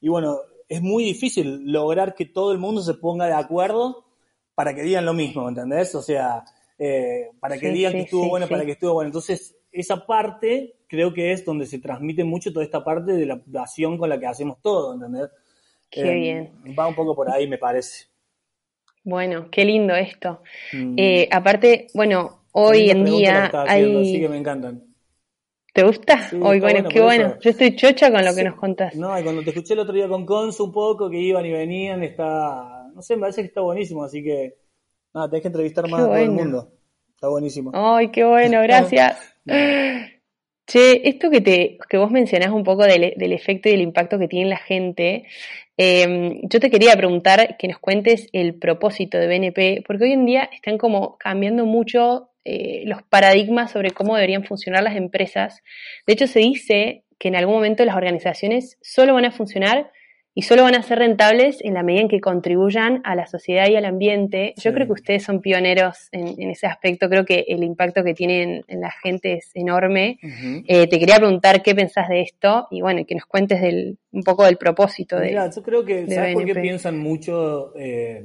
Y bueno, es muy difícil lograr que todo el mundo se ponga de acuerdo para que digan lo mismo, ¿entendés? O sea, eh, para que digan que estuvo bueno, para que estuvo bueno. Entonces, esa parte creo que es donde se transmite mucho toda esta parte de la pasión con la que hacemos todo, ¿entendés? Qué eh, bien. Va un poco por ahí, me parece. Bueno, qué lindo esto. Mm. Eh, aparte, bueno, hoy en día hay... Sí que me encantan. ¿Te gusta? hoy, bueno, qué bueno. Yo estoy chocha con lo que nos contás. No, y cuando te escuché el otro día con Consu un poco, que iban y venían, está... No sé, me parece que está buenísimo, así que... Nada, tenés que entrevistar más a todo el mundo. Está buenísimo. Ay, qué bueno, gracias. Che, esto que, te, que vos mencionás un poco del, efecto y del impacto que tiene la gente, em, yo te quería preguntar que nos cuentes el propósito de BNP, porque hoy en día están como cambiando mucho eh, los paradigmas sobre cómo deberían funcionar las empresas. De hecho, se dice que en algún momento las organizaciones solo van a funcionar y solo van a ser rentables en la medida en que contribuyan a la sociedad y al ambiente. Yo creo que ustedes son pioneros en, ese aspecto, creo que el impacto que tienen en la gente es enorme. Eh, te quería preguntar qué pensás de esto y bueno, que nos cuentes del, un poco del propósito de... Mira, yo creo que, ¿sabes por qué piensan mucho eh,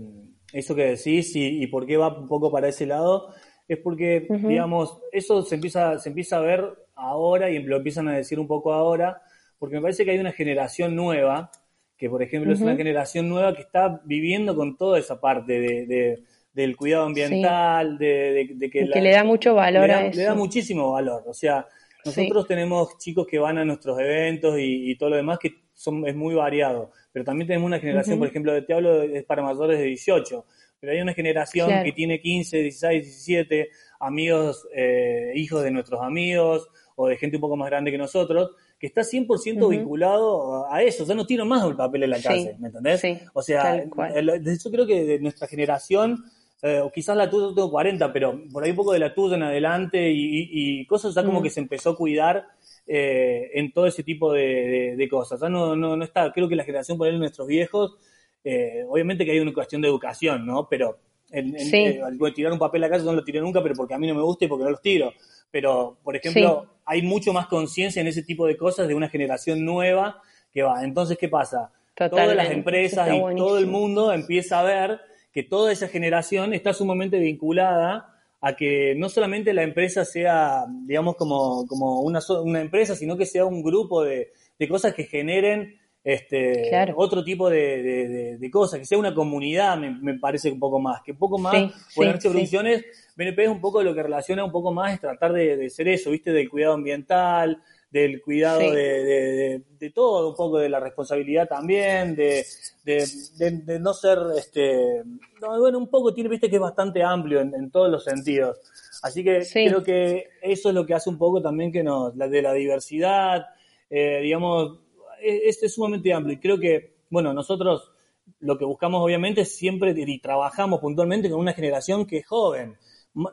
eso que decís y, por qué va un poco para ese lado? Es porque, digamos, eso se empieza, se empieza a ver ahora y lo empiezan a decir un poco ahora, porque me parece que hay una generación nueva que por ejemplo es una generación nueva que está viviendo con toda esa parte de, del cuidado ambiental, de, que, le da mucho valor a eso. Le da muchísimo valor, o sea, nosotros tenemos chicos que van a nuestros eventos y, todo lo demás que son, es muy variado, pero también tenemos una generación, por ejemplo, de te hablo, es para mayores de 18, pero hay una generación que tiene 15, 16, 17, amigos, eh, hijos de nuestros amigos o de gente un poco más grande que nosotros, que está 100% vinculado a eso, sea, no tiene más el papel en la calle, ¿me entendés? o sea, yo creo que de nuestra generación, eh, o quizás la tuya, yo tengo 40, pero por ahí un poco de la tuya en adelante y, cosas ya como que se empezó a cuidar eh, en todo ese tipo de, cosas. Ya no, no, no está, creo que la generación por ahí de nuestros viejos, eh, obviamente que hay una cuestión de educación, ¿no? Pero en, tirar un papel a la calle no lo tiré nunca, pero porque a mí no me gusta y porque no los tiro. Pero, por ejemplo, hay mucho más conciencia en ese tipo de cosas de una generación nueva que va. Entonces, ¿qué pasa? Todas las empresas y todo el mundo empieza a ver que toda esa generación está sumamente vinculada a que no solamente la empresa sea, digamos, como, como una, una empresa, sino que sea un grupo de, de cosas que generen este, otro tipo de, cosas, que sea una comunidad, me, parece un poco más, que un poco más, ponerse producciones, BNP es un poco lo que relaciona un poco más, es tratar de, ser eso, ¿viste? Del cuidado ambiental, del cuidado de, todo, un poco de la responsabilidad también, de, no ser, este, bueno, un poco tiene, viste que es bastante amplio en, todos los sentidos. Así que creo que eso es lo que hace un poco también que nos, la de la diversidad, eh, digamos, este es sumamente amplio y creo que, bueno, nosotros lo que buscamos obviamente es siempre y trabajamos puntualmente con una generación que es joven.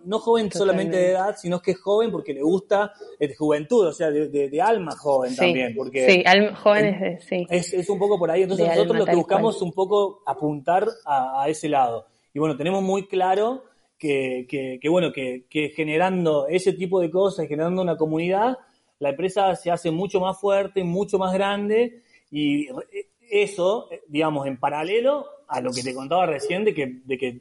No joven solamente de edad, sino que es joven porque le gusta de juventud, o sea, de, alma joven también. Porque sí, jóvenes, sí. Es, un poco por ahí. Entonces nosotros lo que buscamos es un poco apuntar a, ese lado. Y bueno, tenemos muy claro que, que, bueno, que, que generando ese tipo de cosas, generando una comunidad, la empresa se hace mucho más fuerte, mucho más grande y eso, eh, digamos, en paralelo a lo que te contaba recién de que, de, que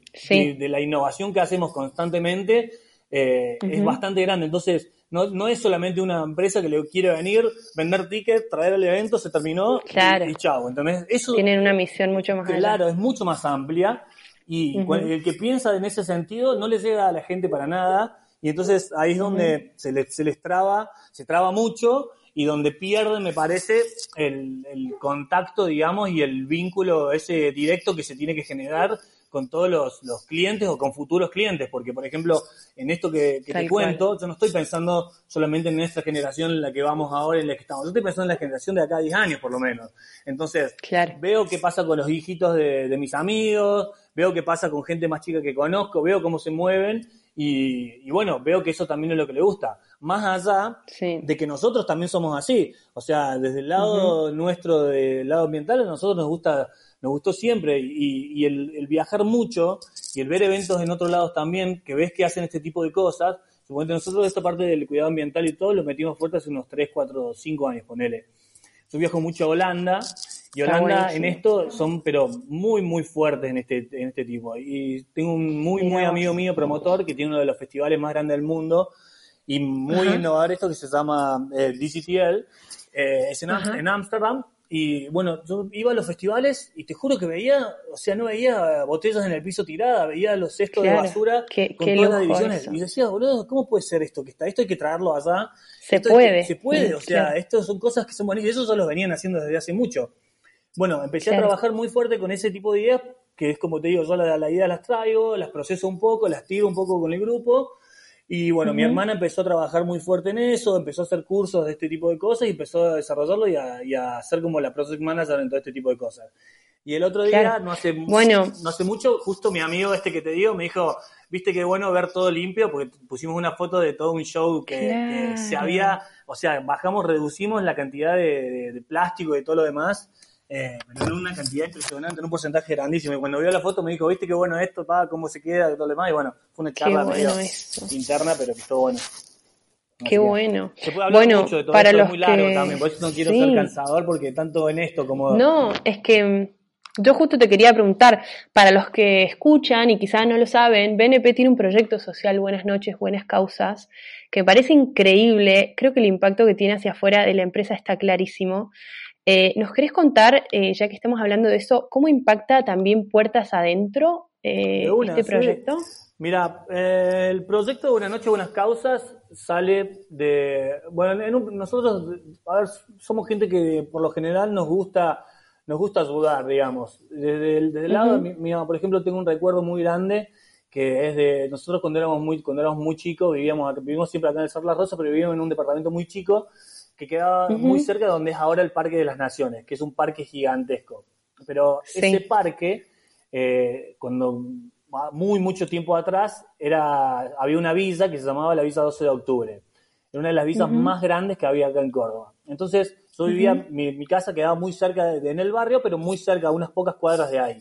de, la innovación que hacemos constantemente eh, es bastante grande. Entonces, no, no es solamente una empresa que le quiere venir, vender tickets, traer el evento, se terminó y, chao. Entonces, eso. Tienen una misión mucho más Claro, es mucho más amplia. Y el que piensa en ese sentido no le llega a la gente para nada. Y entonces ahí es donde se, les, se les traba, se traba mucho y donde pierde, me parece, el, el, contacto, digamos, y el vínculo ese directo que se tiene que generar con todos los, los clientes o con futuros clientes, porque, por ejemplo, en esto que, te cuento, yo no estoy pensando solamente en esta generación en la que vamos ahora, en la que estamos, yo estoy pensando en la generación de acá a 10 años, por lo menos. Entonces, veo qué pasa con los hijitos de, de mis amigos, veo qué pasa con gente más chica que conozco, veo cómo se mueven, y, bueno, veo que eso también es lo que le gusta. Más allá de que nosotros también somos así. O sea, desde el lado nuestro, del lado ambiental, a nosotros nos gusta, nos gustó siempre. Y, y el, viajar mucho y el ver eventos en otros lados también, que ves que hacen este tipo de cosas. Suponete, nosotros esta parte del cuidado ambiental y todo lo metimos fuerte hace unos 3, 4, 5 años, ponele. Yo viajo mucho a Holanda y Holanda en esto son, pero muy, muy fuertes en este, en este tipo. Y tengo un muy, muy amigo mío, promotor, que tiene uno de los festivales más grandes del mundo y muy innovador esto que se llama eh, DCTL. Eh, es en Ámsterdam. Y bueno, yo iba a los festivales y te juro que veía, o sea, no veía botellas en el piso tiradas, veía los cestos de basura con todas las divisiones. Y decía, boludo, ¿cómo puede ser esto? Que está, esto hay que traerlo allá. Se puede. se puede, o sea, esto son cosas que son buenísimas. Eso ya lo venían haciendo desde hace mucho. Bueno, empecé a trabajar muy fuerte con ese tipo de ideas, que es como te digo, yo la, la idea las traigo, las proceso un poco, las tiro un poco con el grupo. Y bueno, mi hermana empezó a trabajar muy fuerte en eso, empezó a hacer cursos de este tipo de cosas y empezó a desarrollarlo y a, y a ser como la project manager en todo este tipo de cosas. Y el otro día, no, hace, bueno. no hace mucho, justo mi amigo este que te digo me dijo, viste qué bueno ver todo limpio, porque pusimos una foto de todo un show que, se había, o sea, bajamos, reducimos la cantidad de, de plástico y todo lo demás eh, en una cantidad impresionante, en un porcentaje grandísimo. Y cuando vio la foto me dijo, viste qué bueno esto, pa, cómo se queda, todo lo demás. Y bueno, fue una charla interna, pero que estuvo bueno. Qué bueno. Se puede hablar mucho de todo para esto, los es muy largo también, por eso no quiero ser cansador, porque tanto en esto como... No, es que mm, yo justo te quería preguntar, para los que escuchan y quizás no lo saben, BNP tiene un proyecto social, Buenas noches, Buenas Causas, que me parece increíble. Creo que el impacto que tiene hacia afuera de la empresa está clarísimo. Eh, ¿Nos querés contar, eh, ya que estamos hablando de eso, cómo impacta también puertas adentro eh, este proyecto? Mira, el proyecto de Una Noche Buenas Causas sale de. Bueno, nosotros, a ver, somos gente que por lo general nos gusta nos gusta ayudar, digamos. Desde el, lado, mi, por ejemplo, tengo un recuerdo muy grande que es de nosotros cuando éramos muy cuando éramos muy chicos vivíamos vivimos siempre acá en el Cerro Las Rosas pero vivíamos en un departamento muy chico que queda muy cerca de donde es ahora el Parque de las Naciones, que es un parque gigantesco. Pero ese parque, eh, cuando muy mucho tiempo atrás, era, había una villa que se llamaba la Villa 12 de Octubre. Era una de las villas más grandes que había acá en Córdoba. Entonces, yo vivía, mi, casa quedaba muy cerca de, en el barrio, pero muy cerca, unas pocas cuadras de ahí.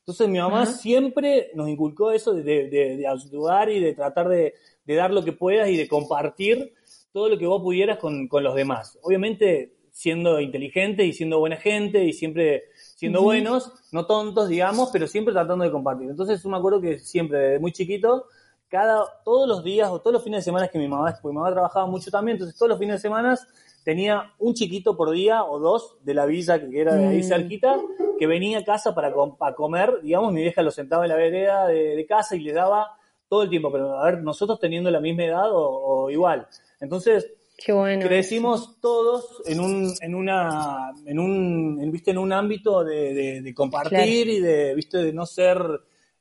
Entonces mi mamá siempre nos inculcó eso de, de, ayudar y de tratar de, dar lo que puedas y de compartir todo lo que vos pudieras con, con los demás. Obviamente siendo inteligente y siendo buena gente y siempre siendo buenos, no tontos, digamos, pero siempre tratando de compartir. Entonces yo me acuerdo que siempre, desde muy chiquito, cada, todos los días o todos los fines de semana que mi mamá, porque mi mamá trabajaba mucho también, entonces todos los fines de semana tenía un chiquito por día o dos de la villa que era de ahí mm. cerquita, que venía a casa para, para comer, digamos, mi vieja lo sentaba en la vereda de, de casa y le daba todo el tiempo, pero a ver, nosotros teniendo la misma edad o igual. Entonces, crecimos todos en un, en una, en un, viste, en un ámbito de, compartir y de, viste, de no ser,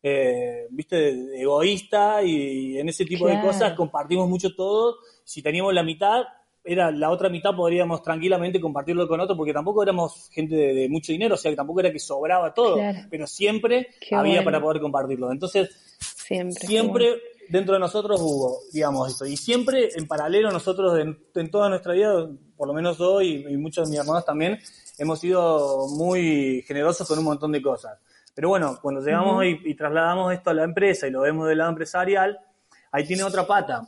eh, viste, egoísta y en ese tipo de cosas compartimos mucho todo. Si teníamos la mitad, era la otra mitad podríamos tranquilamente compartirlo con otro porque tampoco éramos gente de, mucho dinero, o sea que tampoco era que sobraba todo, pero siempre había para poder compartirlo. Entonces, siempre, siempre dentro de nosotros hubo, digamos, eso. Y siempre en paralelo nosotros en, toda nuestra vida, por lo menos yo y, muchos de mis hermanos también, hemos sido muy generosos con un montón de cosas. Pero bueno, cuando llegamos y, trasladamos esto a la empresa y lo vemos del lado empresarial, ahí tiene otra pata,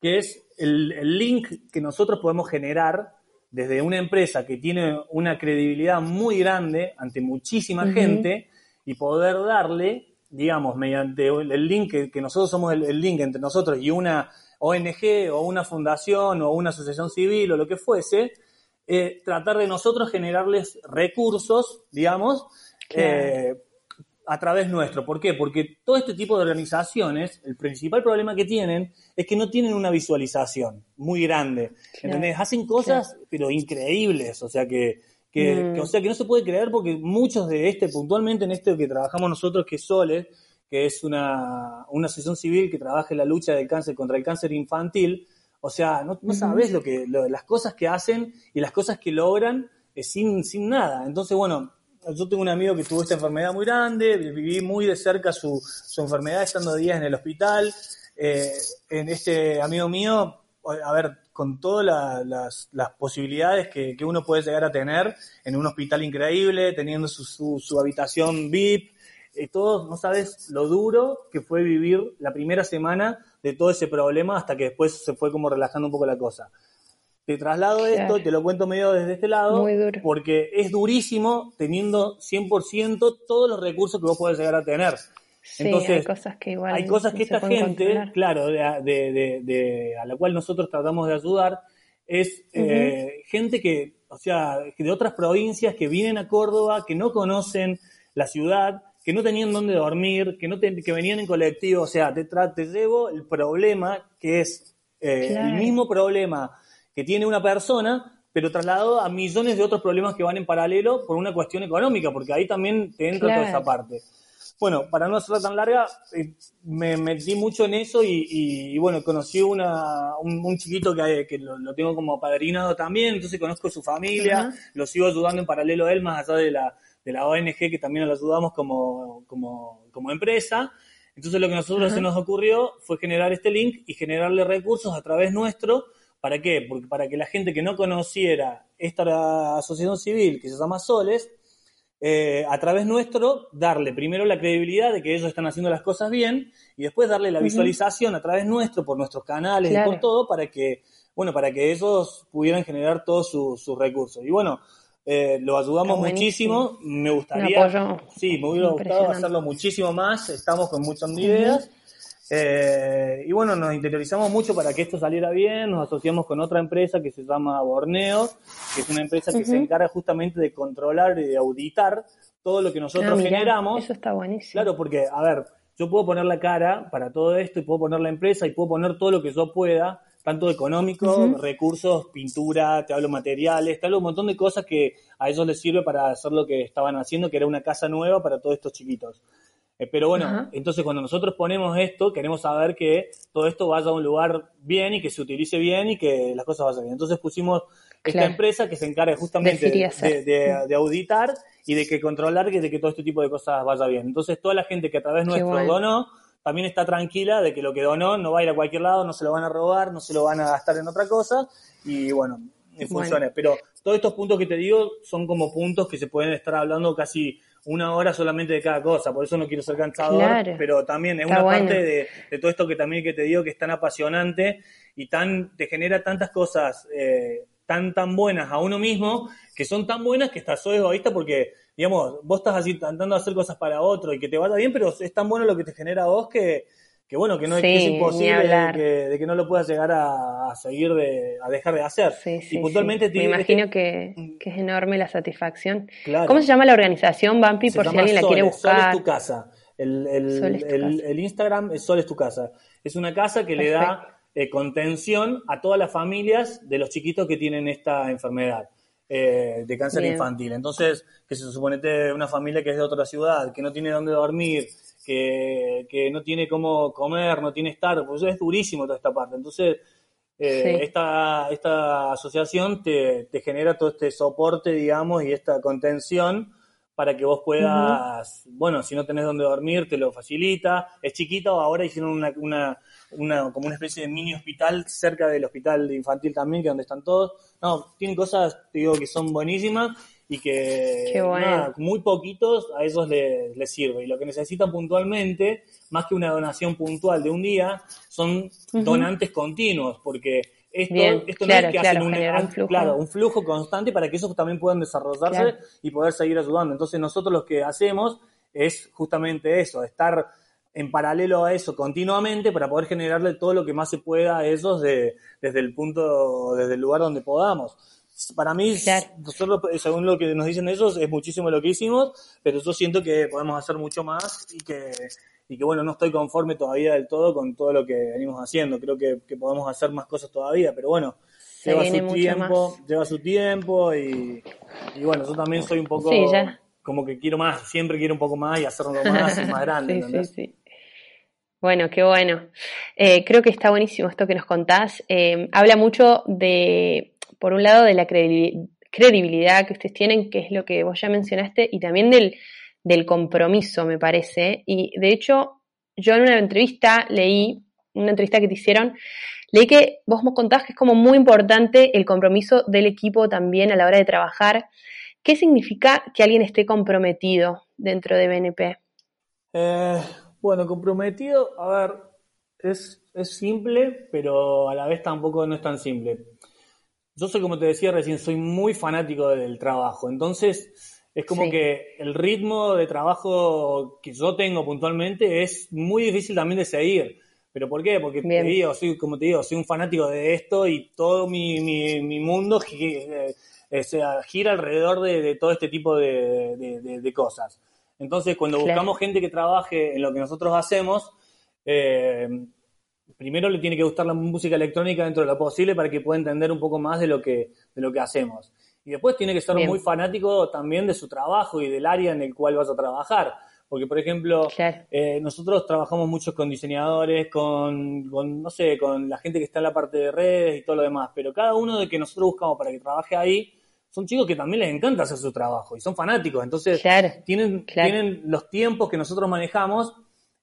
que es el, link que nosotros podemos generar desde una empresa que tiene una credibilidad muy grande ante muchísima gente y poder darle, digamos, mediante el link, que, nosotros somos el, link entre nosotros y una ONG o una fundación o una asociación civil o lo que fuese, eh, tratar de nosotros generarles recursos, digamos, eh, a través nuestro. ¿Por qué? Porque todo este tipo de organizaciones, el principal problema que tienen es que no tienen una visualización muy grande. ¿Entendés? Hacen cosas, pero increíbles. O sea que, que, o sea que no se puede creer porque muchos de este, puntualmente en este que trabajamos nosotros, que es Sole, que es una, una asociación civil que trabaja en la lucha del cáncer contra el cáncer infantil, o sea, no, no sabes lo que, las cosas que hacen y las cosas que logran eh, sin, sin nada. Entonces, bueno, yo tengo un amigo que tuvo esta enfermedad muy grande, viví muy de cerca su, su enfermedad estando días en el hospital. Eh, en este amigo mío, a ver, con todas las, las, posibilidades que, que, uno puede llegar a tener en un hospital increíble, teniendo su, su, su habitación VIP, eh, todos, no sabes lo duro que fue vivir la primera semana de todo ese problema hasta que después se fue como relajando un poco la cosa. Te traslado esto, te lo cuento medio desde este lado, porque es durísimo teniendo 100% todos los recursos que vos podés llegar a tener. Sí, Entonces, hay cosas que igual hay cosas que esta gente, claro, de, a la cual nosotros tratamos de ayudar, es eh, gente que, o sea, de otras provincias que vienen a Córdoba, que no conocen la ciudad, que no tenían dónde dormir, que no que venían en colectivo, o sea, te, te llevo el problema que es eh, el mismo problema que tiene una persona, pero trasladado a millones de otros problemas que van en paralelo por una cuestión económica, porque ahí también te entra toda esa parte. Bueno, para no hacerla tan larga, eh, me metí mucho en eso y, bueno, conocí una, un, chiquito que, que lo, tengo como padrinado también, entonces conozco su familia, lo sigo ayudando en paralelo a él, más allá de la, de la ONG que también lo ayudamos como, como, como empresa. Entonces lo que nosotros se nos ocurrió fue generar este link y generarle recursos a través nuestro ¿Para qué? Porque para que la gente que no conociera esta asociación civil que se llama Soles, eh, a través nuestro, darle primero la credibilidad de que ellos están haciendo las cosas bien y después darle la visualización a través nuestro, por nuestros canales y por todo, para que, bueno, para que ellos pudieran generar todos sus recursos. Y bueno, eh, lo ayudamos muchísimo, me gustaría, sí, me hubiera gustado hacerlo muchísimo más, estamos con muchas ideas. Eh, y bueno, nos interiorizamos mucho para que esto saliera bien, nos asociamos con otra empresa que se llama Borneo, que es una empresa que se encarga justamente de controlar y de auditar todo lo que nosotros ah, generamos. Eso está buenísimo. Claro, porque, a ver, yo puedo poner la cara para todo esto y puedo poner la empresa y puedo poner todo lo que yo pueda, tanto económico, recursos, pintura, te hablo materiales, te hablo un montón de cosas que a ellos les sirve para hacer lo que estaban haciendo, que era una casa nueva para todos estos chiquitos. Eh, pero bueno, entonces cuando nosotros ponemos esto, queremos saber que todo esto vaya a un lugar bien y que se utilice bien y que las cosas vayan bien. Entonces pusimos esta empresa que se encarga justamente de, auditar y de que controlar que, de que todo este tipo de cosas vaya bien. Entonces toda la gente que a través nuestro donó, también está tranquila de que lo que donó no va a ir a cualquier lado, no se lo van a robar, no se lo van a gastar en otra cosa y bueno, funciona. Pero todos estos puntos que te digo son como puntos que se pueden estar hablando casi una hora solamente de cada cosa, por eso no quiero ser cansador, pero también es una parte de, todo esto que también que te digo que es tan apasionante y tan te genera tantas cosas eh, tan tan buenas a uno mismo, que son tan buenas que estás sos egoísta porque, digamos, vos estás así tratando de hacer cosas para otro y que te vaya bien, pero es tan bueno lo que te genera a vos que, que bueno, que no es imposible de que, no lo puedas llegar a, seguir, de, a dejar de hacer. y puntualmente Me imagino que, es enorme la satisfacción. ¿Cómo se llama la organización, Bampi, por si alguien la quiere buscar? Sol es tu casa. El, el, Instagram es Sol es tu casa. Es una casa que le da eh, contención a todas las familias de los chiquitos que tienen esta enfermedad. Eh, de cáncer infantil. Entonces, que se supone una familia que es de otra ciudad, que no tiene dónde dormir, que, que no tiene cómo comer, no tiene estar, pues es durísimo toda esta parte. Entonces, eh, esta, esta asociación te, te, genera todo este soporte, digamos, y esta contención para que vos puedas, bueno, si no tenés dónde dormir, te lo facilita. Es chiquita, o ahora hicieron una, una, una, como una especie de mini hospital cerca del hospital infantil también, que es donde están todos. No, tienen cosas, te digo, que son buenísimas y que muy poquitos a ellos les, sirve. Y lo que necesitan puntualmente, más que una donación puntual de un día, son donantes continuos, porque esto, Bien, esto claro, no es que claro, hacen un, un flujo. claro, un flujo constante para que esos también puedan desarrollarse Claro. y poder seguir ayudando. Entonces nosotros lo que hacemos es justamente eso, estar en paralelo a eso continuamente para poder generarle todo lo que más se pueda a ellos de- desde el punto, desde el lugar donde podamos. Para mí, Claro. nosotros, según lo que nos dicen ellos, es muchísimo lo que hicimos, pero yo siento que podemos hacer mucho más y que, y que bueno, no estoy conforme todavía del todo con todo lo que venimos haciendo. Creo que, que podemos hacer más cosas todavía, pero bueno, Se lleva su tiempo, más. lleva su tiempo y, y bueno, yo también soy un poco Sí, como que quiero más, siempre quiero un poco más y hacerlo más y más grande. Sí, sí, sí. Bueno, qué bueno. Eh, creo que está buenísimo esto que nos contás. Eh, habla mucho de, por un lado, de la credibil- credibilidad que ustedes tienen, que es lo que vos ya mencionaste, y también del, del compromiso, me parece. Y de hecho, yo en una entrevista leí, una entrevista que te hicieron, leí que vos me contás que es como muy importante el compromiso del equipo también a la hora de trabajar. ¿Qué significa que alguien esté comprometido dentro de BNP? Eh, bueno, comprometido, a ver, es, es simple, pero a la vez tampoco no es tan simple. Yo soy, como te decía recién, soy muy fanático del trabajo, entonces es como Sí. que el ritmo de trabajo que yo tengo puntualmente es muy difícil también de seguir. ¿Pero por qué? Porque Bien. te digo, soy, como te digo, soy un fanático de esto y todo mi, mi, mi mundo gi- eh, gira alrededor de, de todo este tipo de, de- de- de cosas. Entonces, cuando Claro. buscamos gente que trabaje en lo que nosotros hacemos, eh, primero le tiene que gustar la música electrónica dentro de lo posible para que pueda entender un poco más de lo que, de lo que hacemos. Y después tiene que ser Bien. muy fanático también de su trabajo y del área en el cual vas a trabajar. Porque, por ejemplo, Claro. eh, nosotros trabajamos mucho con diseñadores, con, con, no sé, con la gente que está en la parte de redes y todo lo demás, pero cada uno de que nosotros buscamos para que trabaje ahí son chicos que también les encanta hacer su trabajo y son fanáticos. Entonces, Claro. tienen, Claro. tienen los tiempos que nosotros manejamos,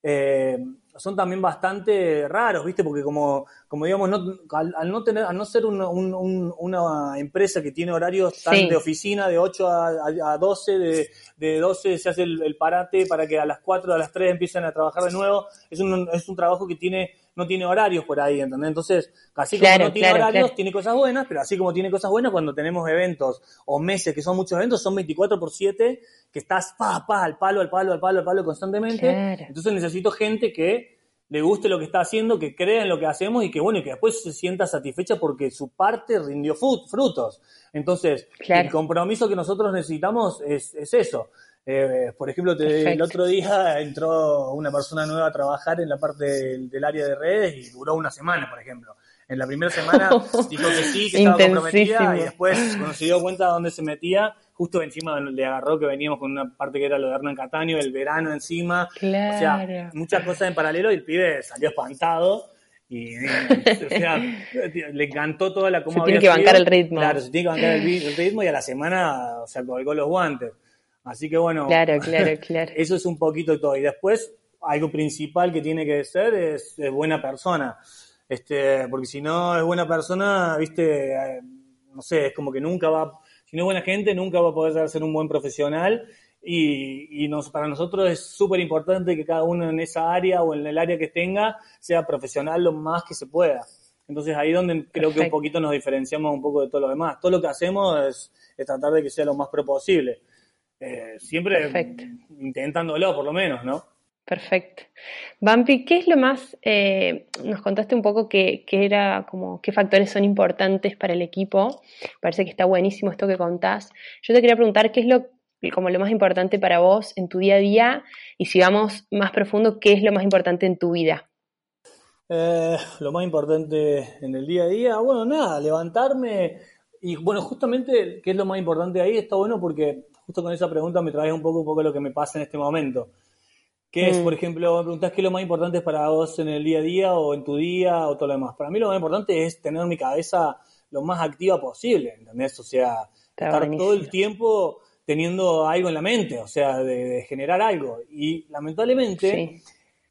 eh, son también bastante raros, ¿viste? Porque como, como digamos, no, al, al no tener, al no ser una, un- un- una empresa que tiene horarios tan Sí. de oficina de 8 a, a- a 12, de, de 12 se hace el, el parate para que a las 4, a las 3 empiecen a trabajar de nuevo, es un, es un trabajo que tiene, no tiene horarios por ahí, ¿entendés? Entonces, así como Claro, no tiene claro, horarios, claro. tiene cosas buenas, pero así como tiene cosas buenas, cuando tenemos eventos o meses que son muchos eventos, son 24 por 7, que estás pa, pa, al palo, al palo, al palo, al palo constantemente. Entonces necesito gente que le guste lo que está haciendo, que crea en lo que hacemos y que bueno, y que después se sienta satisfecha porque su parte rindió frutos. Entonces, Claro. el compromiso que nosotros necesitamos es, es eso. Eh, por ejemplo, te- el otro día entró una persona nueva a trabajar en la parte del, del área de redes y duró una semana, por ejemplo. En la primera semana dijo que sí, que estaba comprometida y después, cuando se dio cuenta de dónde se metía, justo encima le agarró que veníamos con una parte que era lo de Hernán Cataño, el verano encima. O Claro. sea, muchas cosas en paralelo y el pibe salió espantado. Y, o sea, le encantó toda la cómo Se tiene que bancar sido. el ritmo. Claro, se tiene que bancar el, ri- el ritmo y a la semana, o sea, colgó los guantes. Así que bueno, Claro, claro, claro. eso es un poquito todo. Y después, algo principal que tiene que ser es, es buena persona. Este, porque si no es buena persona, viste, eh, no sé, es como que nunca va, si no es buena gente, nunca va a poder ser un buen profesional. Y, y nos, para nosotros es súper importante que cada uno en esa área o en el área que tenga sea profesional lo más que se pueda. Entonces ahí es donde creo que un poquito nos diferenciamos un poco de todo lo demás. Todo lo que hacemos es, es tratar de que sea lo más pro posible. Eh, siempre Perfecto. intentándolo, por lo menos, ¿no? Perfecto. Bampi, ¿qué es lo más, eh, nos contaste un poco qué, qué era como, qué factores son importantes para el equipo? Parece que está buenísimo esto que contás. Yo te quería preguntar qué es lo, como lo más importante para vos en tu día a día y si vamos más profundo, ¿qué es lo más importante en tu vida? Eh, lo más importante en el día a día, bueno, nada, levantarme y bueno, justamente, ¿qué es lo más importante ahí? Está bueno porque justo con esa pregunta me traes un poco, un poco lo que me pasa en este momento. ¿Qué es, Mm. por ejemplo, me preguntás qué es lo más importante para vos en el día a día o en tu día o todo lo demás? Para mí lo más importante es tener mi cabeza lo más activa posible, ¿entendés? O sea, Está estar buenísimo. todo el tiempo teniendo algo en la mente, o sea, de, de generar algo. Y lamentablemente, Sí,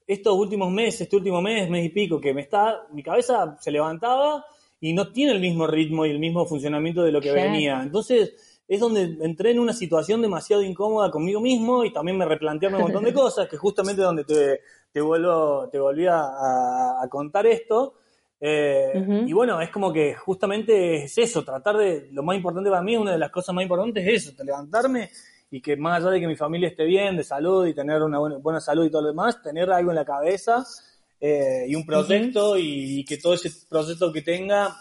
estos últimos meses, este último mes, mes y pico, que me está, mi cabeza se levantaba y no tiene el mismo ritmo y el mismo funcionamiento de lo que Claro. venía. Entonces, es donde entré en una situación demasiado incómoda conmigo mismo y también me replanteé un montón de cosas, que justamente donde te, te vuelvo, te volví a, contar esto, Eh, y bueno, es como que justamente es eso, tratar de, lo más importante para mí, una de las cosas más importantes es eso, levantarme y que más allá de que mi familia esté bien, de salud y tener una buena, salud y todo lo demás, tener algo en la cabeza eh, y un proyecto y, que todo ese proyecto que tenga,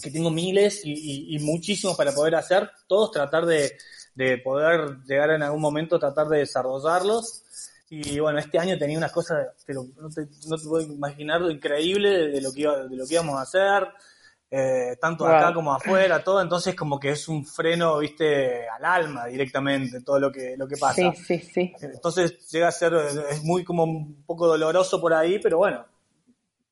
que tengo miles y, muchísimos para poder hacer, todos tratar de, de poder llegar en algún momento, tratar de desarrollarlos y bueno, este año tenía unas cosas, pero no te, no te puedo imaginar lo increíble de, lo que de lo que íbamos a hacer, eh, tanto acá como afuera, todo, entonces como que es un freno, viste, al alma directamente, todo lo que, lo que pasa. Sí, sí, sí. Entonces llega a ser, es muy como un poco doloroso por ahí, pero bueno,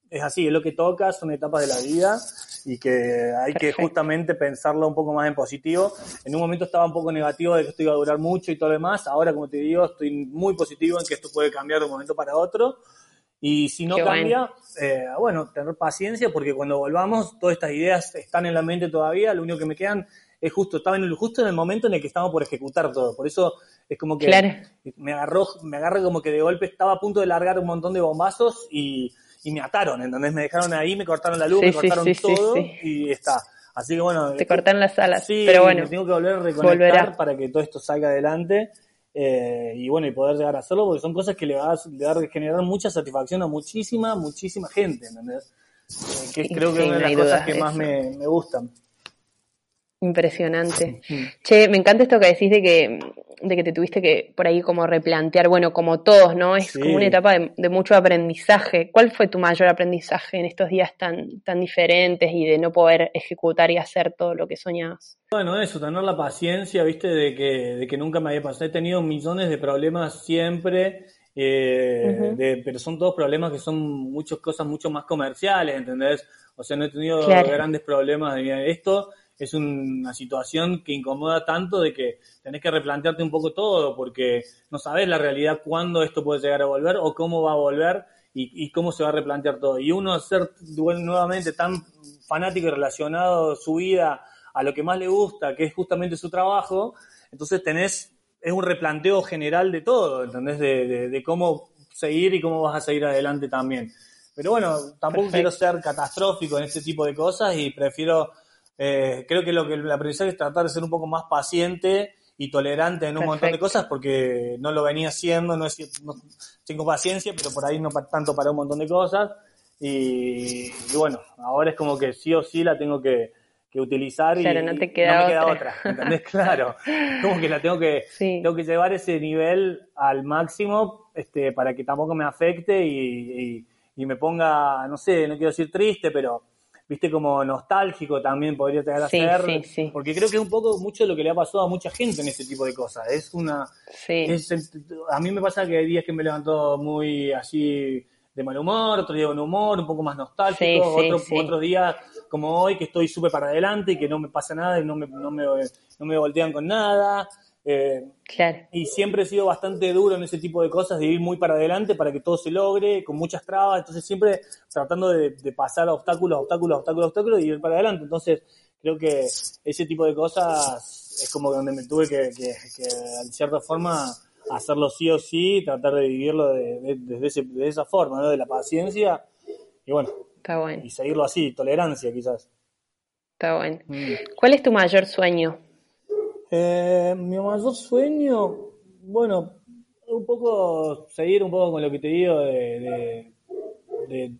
es así, es lo que toca, son etapas de la vida y que hay que justamente pensarlo un poco más en positivo. En un momento estaba un poco negativo de que esto iba a durar mucho y todo lo demás, ahora como te digo, estoy muy positivo en que esto puede cambiar de un momento para otro. Y si no cambia, eh, bueno, tener paciencia porque cuando volvamos todas estas ideas están en la mente todavía, lo único que me quedan es justo, estaba en el, justo en el momento en el que estamos por ejecutar todo. Por eso es como que me agarró, me agarré como que de golpe estaba a punto de largar un montón de bombazos y y me ataron, ¿entendés? Me dejaron ahí, me cortaron la luz, me cortaron todo y está. Así que bueno. Te cortaron las alas, pero bueno. Me tengo que volver a reconectar para que todo esto salga adelante. Eh, y bueno, y poder llegar a hacerlo, porque son cosas que le va, a, generar mucha satisfacción a muchísima, muchísima gente, ¿entendés? Eh, que creo que es una de las cosas que más me, me gustan. Impresionante. Che, me encanta esto que decís de que, de que te tuviste que por ahí como replantear, bueno, como todos, ¿no? Es como una etapa de, mucho aprendizaje. ¿Cuál fue tu mayor aprendizaje en estos días tan, tan diferentes y de no poder ejecutar y hacer todo lo que soñabas? Bueno, eso, tener la paciencia, viste, de que, de que nunca me había pasado. He tenido millones de problemas siempre, eh, pero son todos problemas que son muchas cosas mucho más comerciales, ¿entendés? O sea, no he tenido grandes problemas de esto es una situación que incomoda tanto de que tenés que replantearte un poco todo porque no sabes la realidad cuándo esto puede llegar a volver o cómo va a volver y, cómo se va a replantear todo. Y uno ser nuevamente tan fanático y relacionado su vida a lo que más le gusta, que es justamente su trabajo, entonces tenés, es un replanteo general de todo, ¿entendés? De, de, cómo seguir y cómo vas a seguir adelante también. Pero bueno, tampoco quiero ser catastrófico en este tipo de cosas y prefiero eh, creo que lo que el aprendizaje es tratar de ser un poco más paciente y tolerante en un montón de cosas porque no lo venía haciendo, no, es, tengo paciencia, pero por ahí no tanto para un montón de cosas. Y, bueno, ahora es como que sí o sí la tengo que, utilizar y no, te queda me queda otra. ¿entendés? claro, como que la tengo que, tengo que llevar ese nivel al máximo este, para que tampoco me afecte y, y me ponga, no sé, no quiero decir triste, pero viste, como nostálgico también podría tener a ser. Sí, sí. Porque creo que es un poco mucho de lo que le ha pasado a mucha gente en ese tipo de cosas. Es una. a mí me pasa que hay días que me levanto muy así de mal humor, otro día con humor, un poco más nostálgico, otro, otros días como hoy que estoy súper para adelante y que no me pasa nada y no me, no me, no me voltean con nada. Eh, claro. Y siempre he sido bastante duro en ese tipo de cosas, de ir muy para adelante para que todo se logre, con muchas trabas, entonces siempre tratando de, pasar obstáculos, obstáculos, obstáculos, obstáculos y ir para adelante. Entonces creo que ese tipo de cosas es como donde me tuve que, que, de cierta forma, hacerlo sí o sí, tratar de vivirlo de, de, esa forma, ¿no? de la paciencia y bueno, y seguirlo así, tolerancia quizás. Está bueno. Mm. ¿Cuál es tu mayor sueño? Eh, mi mayor sueño, bueno, un poco seguir un poco con lo que te digo de,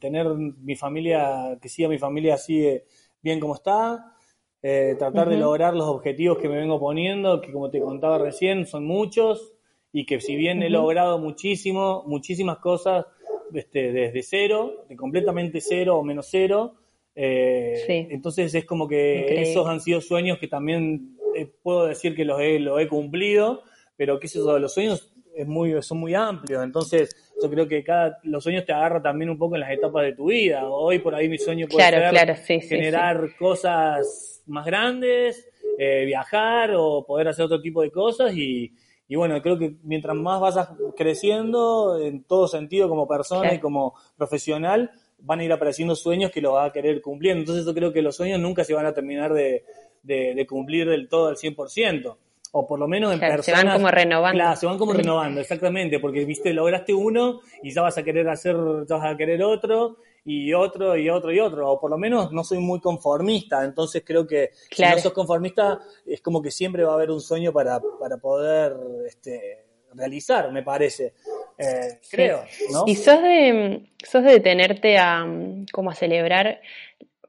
tener mi familia, que siga mi familia así bien como está, eh, tratar de lograr los objetivos que me vengo poniendo, que como te contaba recién son muchos y que si bien he logrado muchísimo, muchísimas cosas este, desde cero, de completamente cero o menos cero, eh, entonces es como que esos han sido sueños que también eh, puedo decir que los he, lo he cumplido, pero qué yo, los sueños es muy, son muy amplios, entonces yo creo que cada, los sueños te agarran también un poco en las etapas de tu vida. Hoy por ahí mi sueño puede ser generar cosas más grandes, eh, viajar o poder hacer otro tipo de cosas y, y bueno, creo que mientras más vas creciendo en todo sentido como persona y como profesional, van a ir apareciendo sueños que lo vas a querer cumplir. Entonces yo creo que los sueños nunca se van a terminar de, de, cumplir del todo al 100%. O por lo menos en personas. Se van como renovando. Claro, se van como renovando, exactamente. Porque, viste, lograste uno y ya vas a querer hacer, ya vas a querer otro. y otro y otro y otro, o por lo menos no soy muy conformista, entonces creo que si no sos conformista es como que siempre va a haber un sueño para, para poder este, realizar, me parece. Eh, creo, ¿no? Y sos de, sos de detenerte a, como a celebrar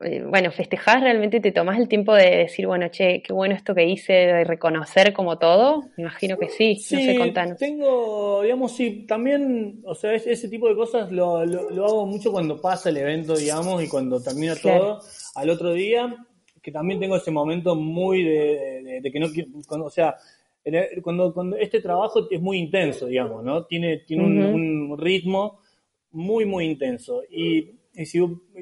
eh, bueno, festejar realmente te tomas el tiempo de decir, bueno, che, qué bueno esto que hice, de reconocer como todo? Me imagino que sí, sí no sé, contanos. tengo, digamos, sí, también, o sea, ese tipo de cosas lo, lo, hago mucho cuando pasa el evento, digamos, y cuando termina todo al otro día, que también tengo ese momento muy de, de, que no quiero, o sea, cuando, cuando este trabajo es muy intenso, digamos, ¿no? Tiene, tiene un, un ritmo muy, muy intenso. Y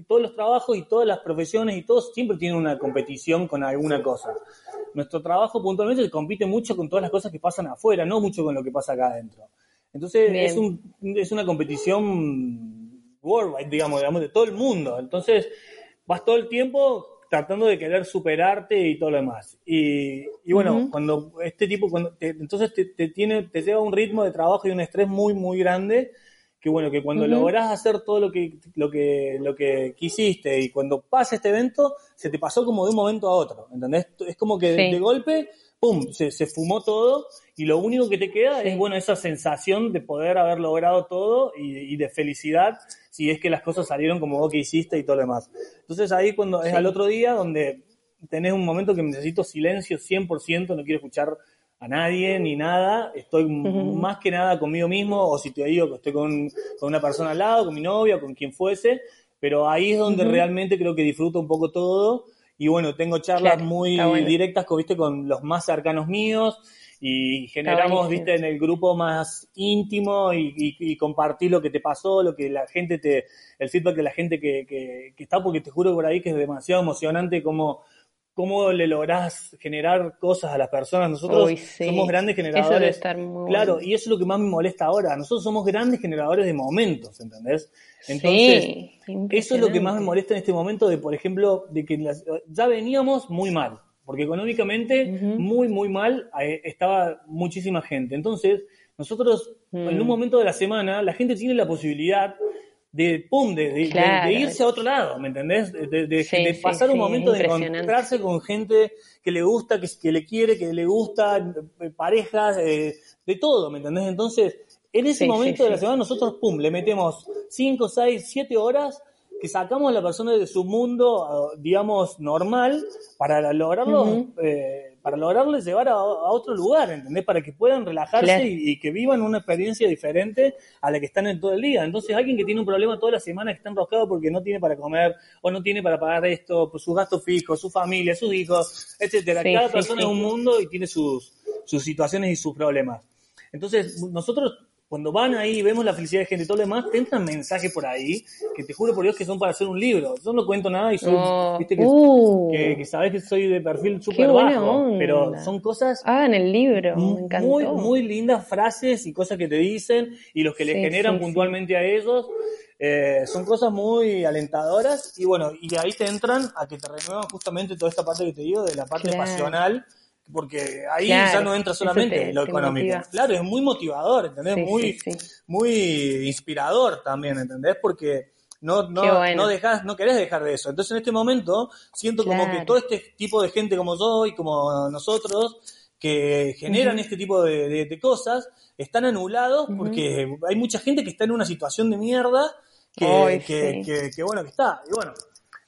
todos los trabajos y todas las profesiones y todos siempre tienen una competición con alguna cosa. Nuestro trabajo puntualmente compite mucho con todas las cosas que pasan afuera, no mucho con lo que pasa acá adentro. Entonces es, un, es una competición worldwide, digamos, digamos, de todo el mundo. Entonces vas todo el tiempo tratando de querer superarte y todo lo demás. Y, y bueno, cuando este tipo, cuando entonces te, te, tiene, te lleva un ritmo de trabajo y un estrés muy, muy grande que bueno, que cuando lográs hacer todo lo que, lo que, lo que quisiste y cuando pasa este evento, se te pasó como de un momento a otro, ¿entendés? Es como que de, golpe, ¡pum!, se, se, fumó todo y lo único que te queda es, bueno, esa sensación de poder haber logrado todo y, de felicidad si es que las cosas salieron como vos que hiciste y todo lo demás. Entonces ahí cuando es al otro día donde tenés un momento que necesito silencio 100%, no quiero escuchar a nadie ni nada, estoy más que nada conmigo mismo, o si te digo que estoy con, una persona al lado, con mi novia, con quien fuese, pero ahí es donde realmente creo que disfruto un poco todo. Y bueno, tengo charlas muy directas con, ¿viste? con los más cercanos míos y generamos, viste, en el grupo más íntimo y, compartir lo que te pasó, lo que la gente te, el feedback de la gente que, que, que está, porque te juro por ahí que es demasiado emocionante como cómo le lográs generar cosas a las personas. Nosotros somos grandes generadores. claro, y eso es lo que más me molesta ahora. Nosotros somos grandes generadores de momentos, ¿entendés? Entonces, eso es lo que más me molesta en este momento de, por ejemplo, de que ya veníamos muy mal, porque económicamente muy, muy mal eh, estaba muchísima gente. Entonces, nosotros en un mm. momento de la semana, la gente tiene la posibilidad de pum, de, de, irse a otro lado, ¿me entendés? De, pasar un momento de encontrarse con gente que le gusta, que, que le quiere, que le gusta, eh, parejas, eh, de todo, ¿me entendés? Entonces, en ese momento de la semana nosotros, pum, le metemos 5, 6, 7 horas que sacamos a la persona de su mundo, digamos, normal, para lograrlo, eh, para lograrles llevar a, otro lugar, ¿entendés? Para que puedan relajarse y, que vivan una experiencia diferente a la que están en todo el día. Entonces, alguien que tiene un problema toda la semana, que está enroscado porque no tiene para comer, o no tiene para pagar esto, pues, sus gastos fijos, su familia, sus hijos, etcétera. Cada persona es un mundo y tiene sus, sus situaciones y sus problemas. Entonces, nosotros cuando van ahí y vemos la felicidad de gente y todo lo demás, te entran mensajes por ahí que te juro por Dios que son para hacer un libro. Yo no cuento nada y soy, viste que, uh. que, sabes que soy de perfil súper bajo, pero son cosas. en el libro, me encantó. Muy, muy lindas frases y cosas que te dicen y los que le generan puntualmente a ellos. Eh, son cosas muy alentadoras y bueno, y ahí te entran a que te renuevan justamente toda esta parte que te digo, de la parte pasional porque ahí ya no entra solamente lo económico. Claro, es muy motivador, ¿entendés? muy, muy inspirador también, ¿entendés? Porque no, no, no dejas, no querés dejar de eso. Entonces en este momento siento como que todo este tipo de gente como yo y como nosotros que generan este tipo de, cosas están anulados porque hay mucha gente que está en una situación de mierda que, que, que, bueno, que está. Y bueno,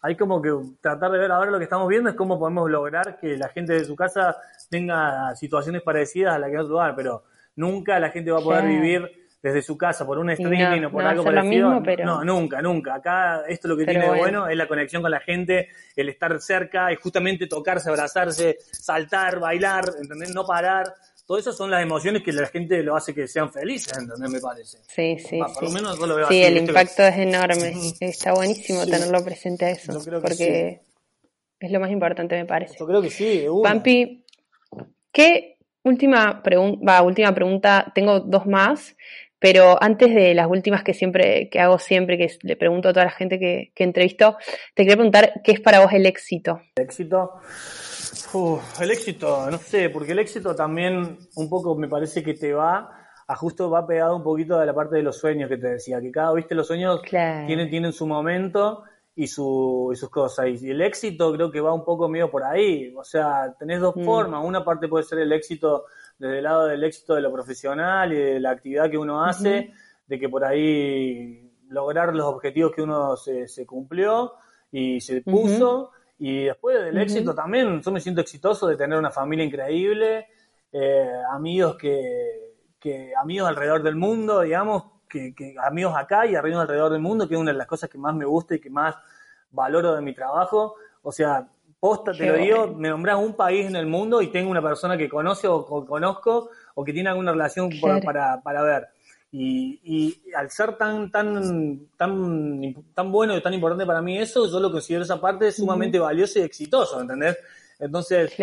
hay como que tratar de ver ahora lo que estamos viendo es cómo podemos lograr que la gente de su casa tenga situaciones parecidas a las que en otro lugar, pero nunca la gente va a poder vivir desde su casa por un streaming o por algo parecido. No, nunca, nunca. Acá esto lo que tiene de bueno es la conexión con la gente, el estar cerca, es justamente tocarse, abrazarse, saltar, bailar, ¿entendés? No parar. Todas esas son las emociones que la gente lo hace que sean felices, ¿entendés? Me parece. Sí, sí. por lo menos yo lo veo sí, el impacto es enorme. Está buenísimo tenerlo presente a eso. porque es lo más importante, me parece. Yo creo que sí. Pampi, ¿qué última, pregunta última pregunta? Tengo dos más. Pero antes de las últimas que siempre, que hago siempre, que le pregunto a toda la gente que, que entrevisto, te quería preguntar qué es para vos el éxito. El éxito, el éxito, no sé, porque el éxito también un poco me parece que te va a justo va pegado un poquito de la parte de los sueños que te decía, que cada, viste, los sueños tienen, tienen su momento y, su, y sus cosas. Y el éxito creo que va un poco medio por ahí. O sea, tenés dos mm. formas. Una parte puede ser el éxito desde el lado del éxito de lo profesional y de la actividad que uno hace, de que por ahí lograr los objetivos que uno se, se cumplió y se puso. Y después del éxito también, yo me siento exitoso de tener una familia increíble, eh, amigos que, que, amigos alrededor del mundo, digamos, que, que, amigos acá y amigos alrededor del mundo, que es una de las cosas que más me gusta y que más valoro de mi trabajo. O sea, posta, te lo digo, me nombras un país en el mundo y tengo una persona que conoce o, conozco o que tiene alguna relación para, para ver. Y, y, al ser tan, tan, tan, tan bueno y tan importante para mí eso, yo lo considero esa parte sumamente valiosa y exitoso, ¿entendés? Entonces,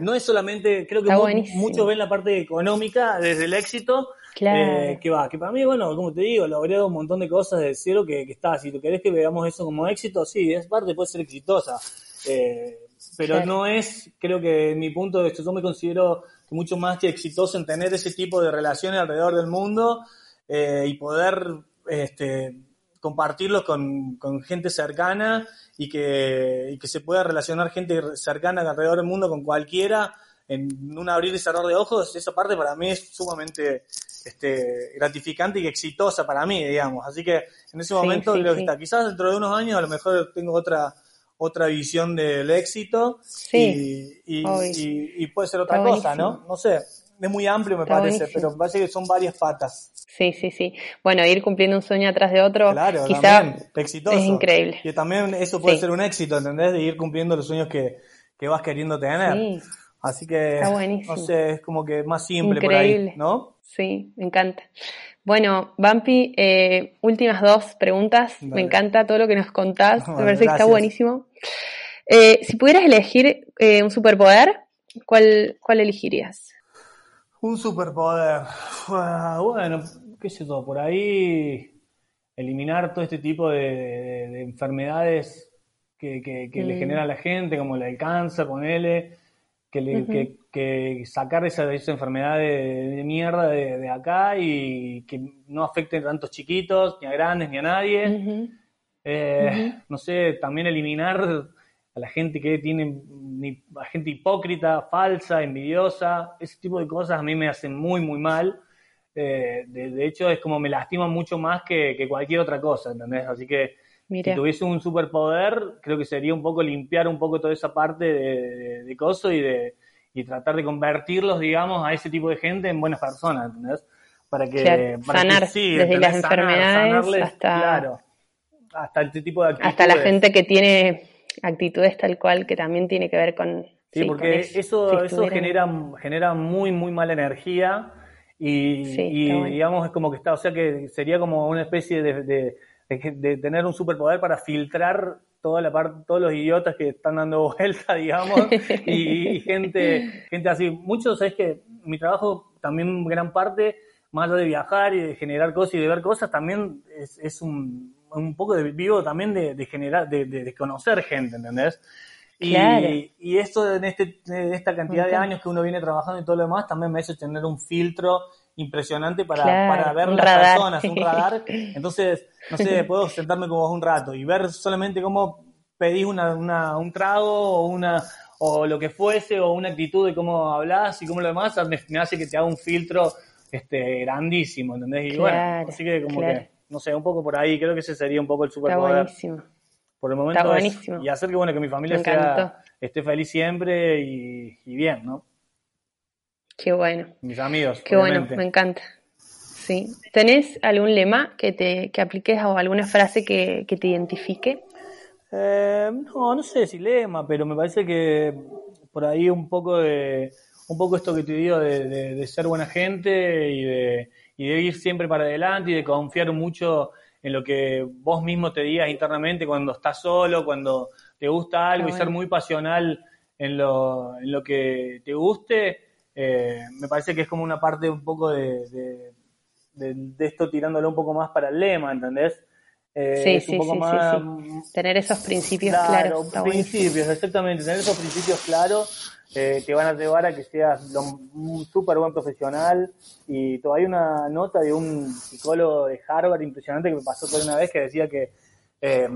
no es solamente, creo que muchos ven la parte económica desde el éxito, eh, que va, que para mí, bueno, como te digo, logré un montón de cosas de cero que, que está, si tú querés que veamos eso como éxito, sí, es parte, puede ser exitosa, eh, pero no es, creo que mi punto de esto, yo me considero mucho más que exitoso en tener ese tipo de relaciones alrededor del mundo eh, y poder este, compartirlos con, con gente cercana y que, y que se pueda relacionar gente cercana alrededor del mundo con cualquiera en un abrir y cerrar de ojos, esa parte para mí es sumamente este, gratificante y exitosa para mí, digamos. Así que en ese momento creo que está. Quizás dentro de unos años a lo mejor tengo otra otra visión del éxito y, y, puede ser otra cosa, ¿no? No sé, es muy amplio me parece, pero me parece que son varias patas. Sí, sí, sí. Bueno, ir cumpliendo un sueño atrás de otro, claro, quizá exitoso. es increíble. Y también eso puede ser un éxito, ¿entendés? De ir cumpliendo los sueños que, que vas queriendo tener. Así que, no sé, es como que más simple por ahí, ¿no? Sí, me encanta. Bueno, Bumpy, eh, últimas dos preguntas. Me encanta todo lo que nos contás. me parece que está buenísimo. Eh, si pudieras elegir eh, un superpoder, ¿cuál, ¿cuál elegirías? Un superpoder. Bueno, qué sé yo, por ahí eliminar todo este tipo de, enfermedades que, le mm. genera a la gente, como la del cáncer, ponele, que, le, que, sacar esa, esa enfermedad de, mierda de, acá y que no afecte a tantos chiquitos, ni a grandes, ni a nadie. Eh, no sé, también eliminar a la gente que tiene, a gente hipócrita, falsa, envidiosa, ese tipo de cosas a mí me hacen muy, muy mal. Eh, de, hecho, es como me lastima mucho más que, cualquier otra cosa, ¿entendés? Así que si tuviese un superpoder, creo que sería un poco limpiar un poco toda esa parte de, de, coso y de y tratar de convertirlos, digamos, a ese tipo de gente en buenas personas, ¿entendés? Para que, sanar desde las enfermedades hasta, hasta este tipo de actitudes. Hasta la gente que tiene actitudes tal cual que también tiene que ver con... Sí, porque eso, eso genera, genera muy, muy mala energía y, digamos es como que está, o sea que sería como una especie de, de, tener un superpoder para filtrar toda la parte, todos los idiotas que están dando vuelta, digamos, y, gente, gente así. Muchos, es que mi trabajo también gran parte, más allá de viajar y de generar cosas y de ver cosas, también es, es un, un poco de vivo también de, generar, de, de, conocer gente, ¿entendés? Y, y esto en este, esta cantidad de años que uno viene trabajando y todo lo demás, también me hace tener un filtro impresionante para, para ver las personas, un radar. Entonces, no sé, puedo sentarme como un rato y ver solamente cómo pedís una, una, un trago o una o lo que fuese o una actitud de cómo hablas y cómo lo demás me, hace que te haga un filtro este grandísimo, ¿entendés? Y bueno, así que como que no sé, un poco por ahí, creo que ese sería un poco el superpoder. Está buenísimo. Por el momento buenísimo. y hacer que bueno que mi familia sea, esté feliz siempre y, bien, ¿no? Qué bueno. Mis amigos. Qué bueno, me encanta. Sí. ¿Tenés algún lema que te que apliques o alguna frase que, te identifique? Eh, no, no sé si lema, pero me parece que por ahí un poco de un poco esto que te digo de ser buena gente y de, y de ir siempre para adelante y de confiar mucho en lo que vos mismo te digas internamente cuando estás solo, cuando te gusta algo y ser muy pasional en lo, en lo que te guste, eh, me parece que es como una parte un poco de, de, esto tirándolo un poco más para el lema, ¿entendés? Eh, sí, sí, sí, sí, Tener esos principios claros. principios, exactamente. Tener esos principios claros eh, te van a llevar a que seas un súper buen profesional. Y todavía una nota de un psicólogo de Harvard impresionante que me pasó por una vez que decía que, eh,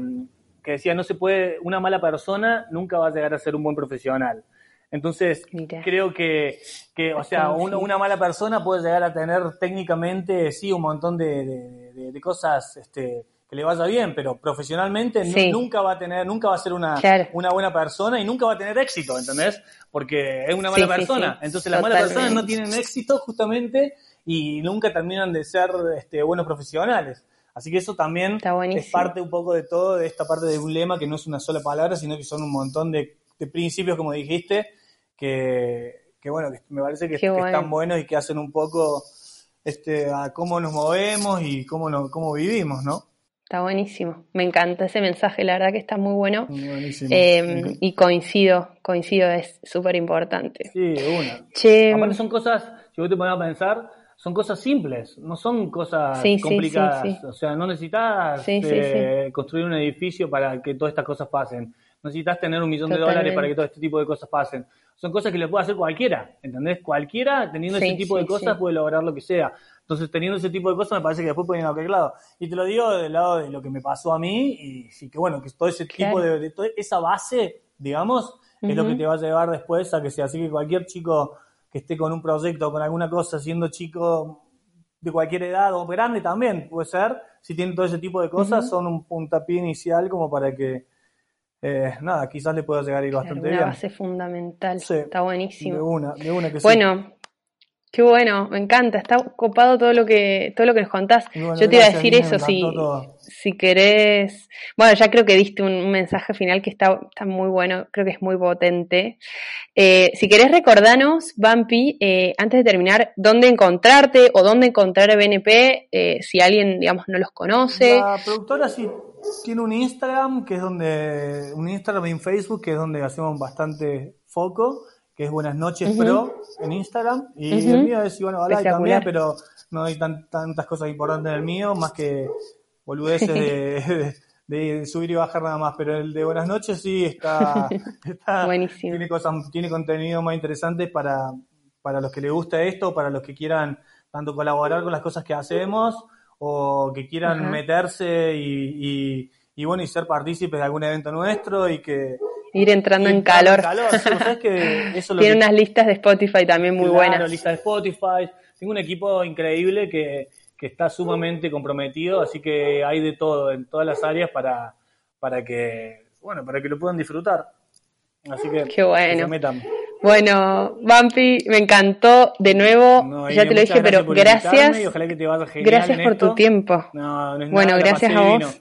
que decía no se puede, una mala persona nunca va a llegar a ser un buen profesional. Entonces, creo que, que, o sea, una, mala persona puede llegar a tener técnicamente, sí, un montón de, de cosas este, que le vaya bien, pero profesionalmente nunca va a tener, nunca va a ser una, una buena persona y nunca va a tener éxito, ¿entendés? Porque es una mala persona. Entonces las malas personas no tienen éxito justamente y nunca terminan de ser este, buenos profesionales. Así que eso también es parte un poco de todo, de esta parte de un lema que no es una sola palabra, sino que son un montón de, principios, como dijiste, que, que bueno, que me parece que, están buenos y que hacen un poco este, a cómo nos movemos y cómo, no, cómo vivimos, ¿no? Está buenísimo. Me encanta ese mensaje, la verdad que está muy bueno. Buenísimo. Eh, y coincido, coincido, es súper importante. Sí, una. Che, Aparte son cosas, si vos te pones a pensar, son cosas simples, no son cosas complicadas. o sea, no necesitas eh, construir un edificio para que todas estas cosas pasen. No necesitas tener un millón de dólares para que todo este tipo de cosas pasen. Son cosas que le puede hacer cualquiera, ¿entendés? Cualquiera, teniendo ese tipo de cosas, puede lograr lo que sea. Entonces, teniendo ese tipo de cosas, me parece que después pueden ir a cualquier lado. Y te lo digo del lado de lo que me pasó a mí, y que bueno, que todo ese tipo de, toda esa base, digamos, es lo que te va a llevar después a que sea. Así que cualquier chico que esté con un proyecto o con alguna cosa, siendo chico de cualquier edad o grande también, puede ser, si tiene todo ese tipo de cosas, son un puntapié inicial como para que, eh, nada, quizás le pueda llegar a ir bastante bien. Una base fundamental, está buenísimo. De una, de una que bueno, Qué bueno, me encanta, está copado todo lo que todo lo que nos contás. Yo te iba a decir eso, si, si querés, bueno, ya creo que diste un, mensaje final que está, está, muy bueno, creo que es muy potente. Eh, si querés recordanos, Bumpy, eh, antes de terminar, dónde encontrarte o dónde encontrar a BNP, eh, si alguien, digamos, no los conoce. La productora sí tiene un Instagram, que es donde, un Instagram y un Facebook, que es donde hacemos bastante foco que es Buenas noches Pro en Instagram. Y el mío es Iván Balay también, pero no hay tantas cosas importantes en el mío, más que boludeces de, subir y bajar nada más. Pero el de Buenas noches sí está, Buenísimo. tiene cosas, tiene contenido más interesante para, para los que les gusta esto, para los que quieran tanto colaborar con las cosas que hacemos o que quieran meterse y, y, bueno, y ser partícipes de algún evento nuestro y que ir entrando en calor. Tiene unas listas de Spotify también muy claro, buenas. listas de Spotify. Tengo un equipo increíble que, está sumamente comprometido, así que hay de todo en todas las áreas para, para que bueno para que lo puedan disfrutar. Así que, Qué bueno. Bueno, Bumpy, me encantó de nuevo. ya te lo dije, pero gracias. gracias por tu tiempo. bueno, gracias a vos.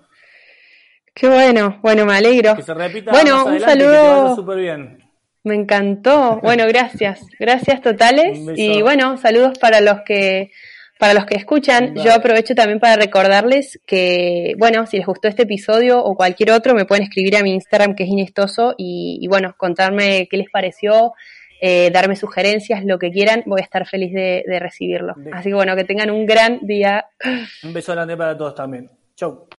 Qué bueno, bueno, me alegro. Que se repita bueno, un saludo. súper bien. Me encantó. Bueno, gracias. Gracias totales. Y bueno, saludos para los que para los que escuchan. Yo aprovecho también para recordarles que, bueno, si les gustó este episodio o cualquier otro, me pueden escribir a mi Instagram que es inestoso y, bueno, contarme qué les pareció, eh, darme sugerencias, lo que quieran. Voy a estar feliz de, de recibirlo. Así que bueno, que tengan un gran día. Un beso grande para todos también. Chau.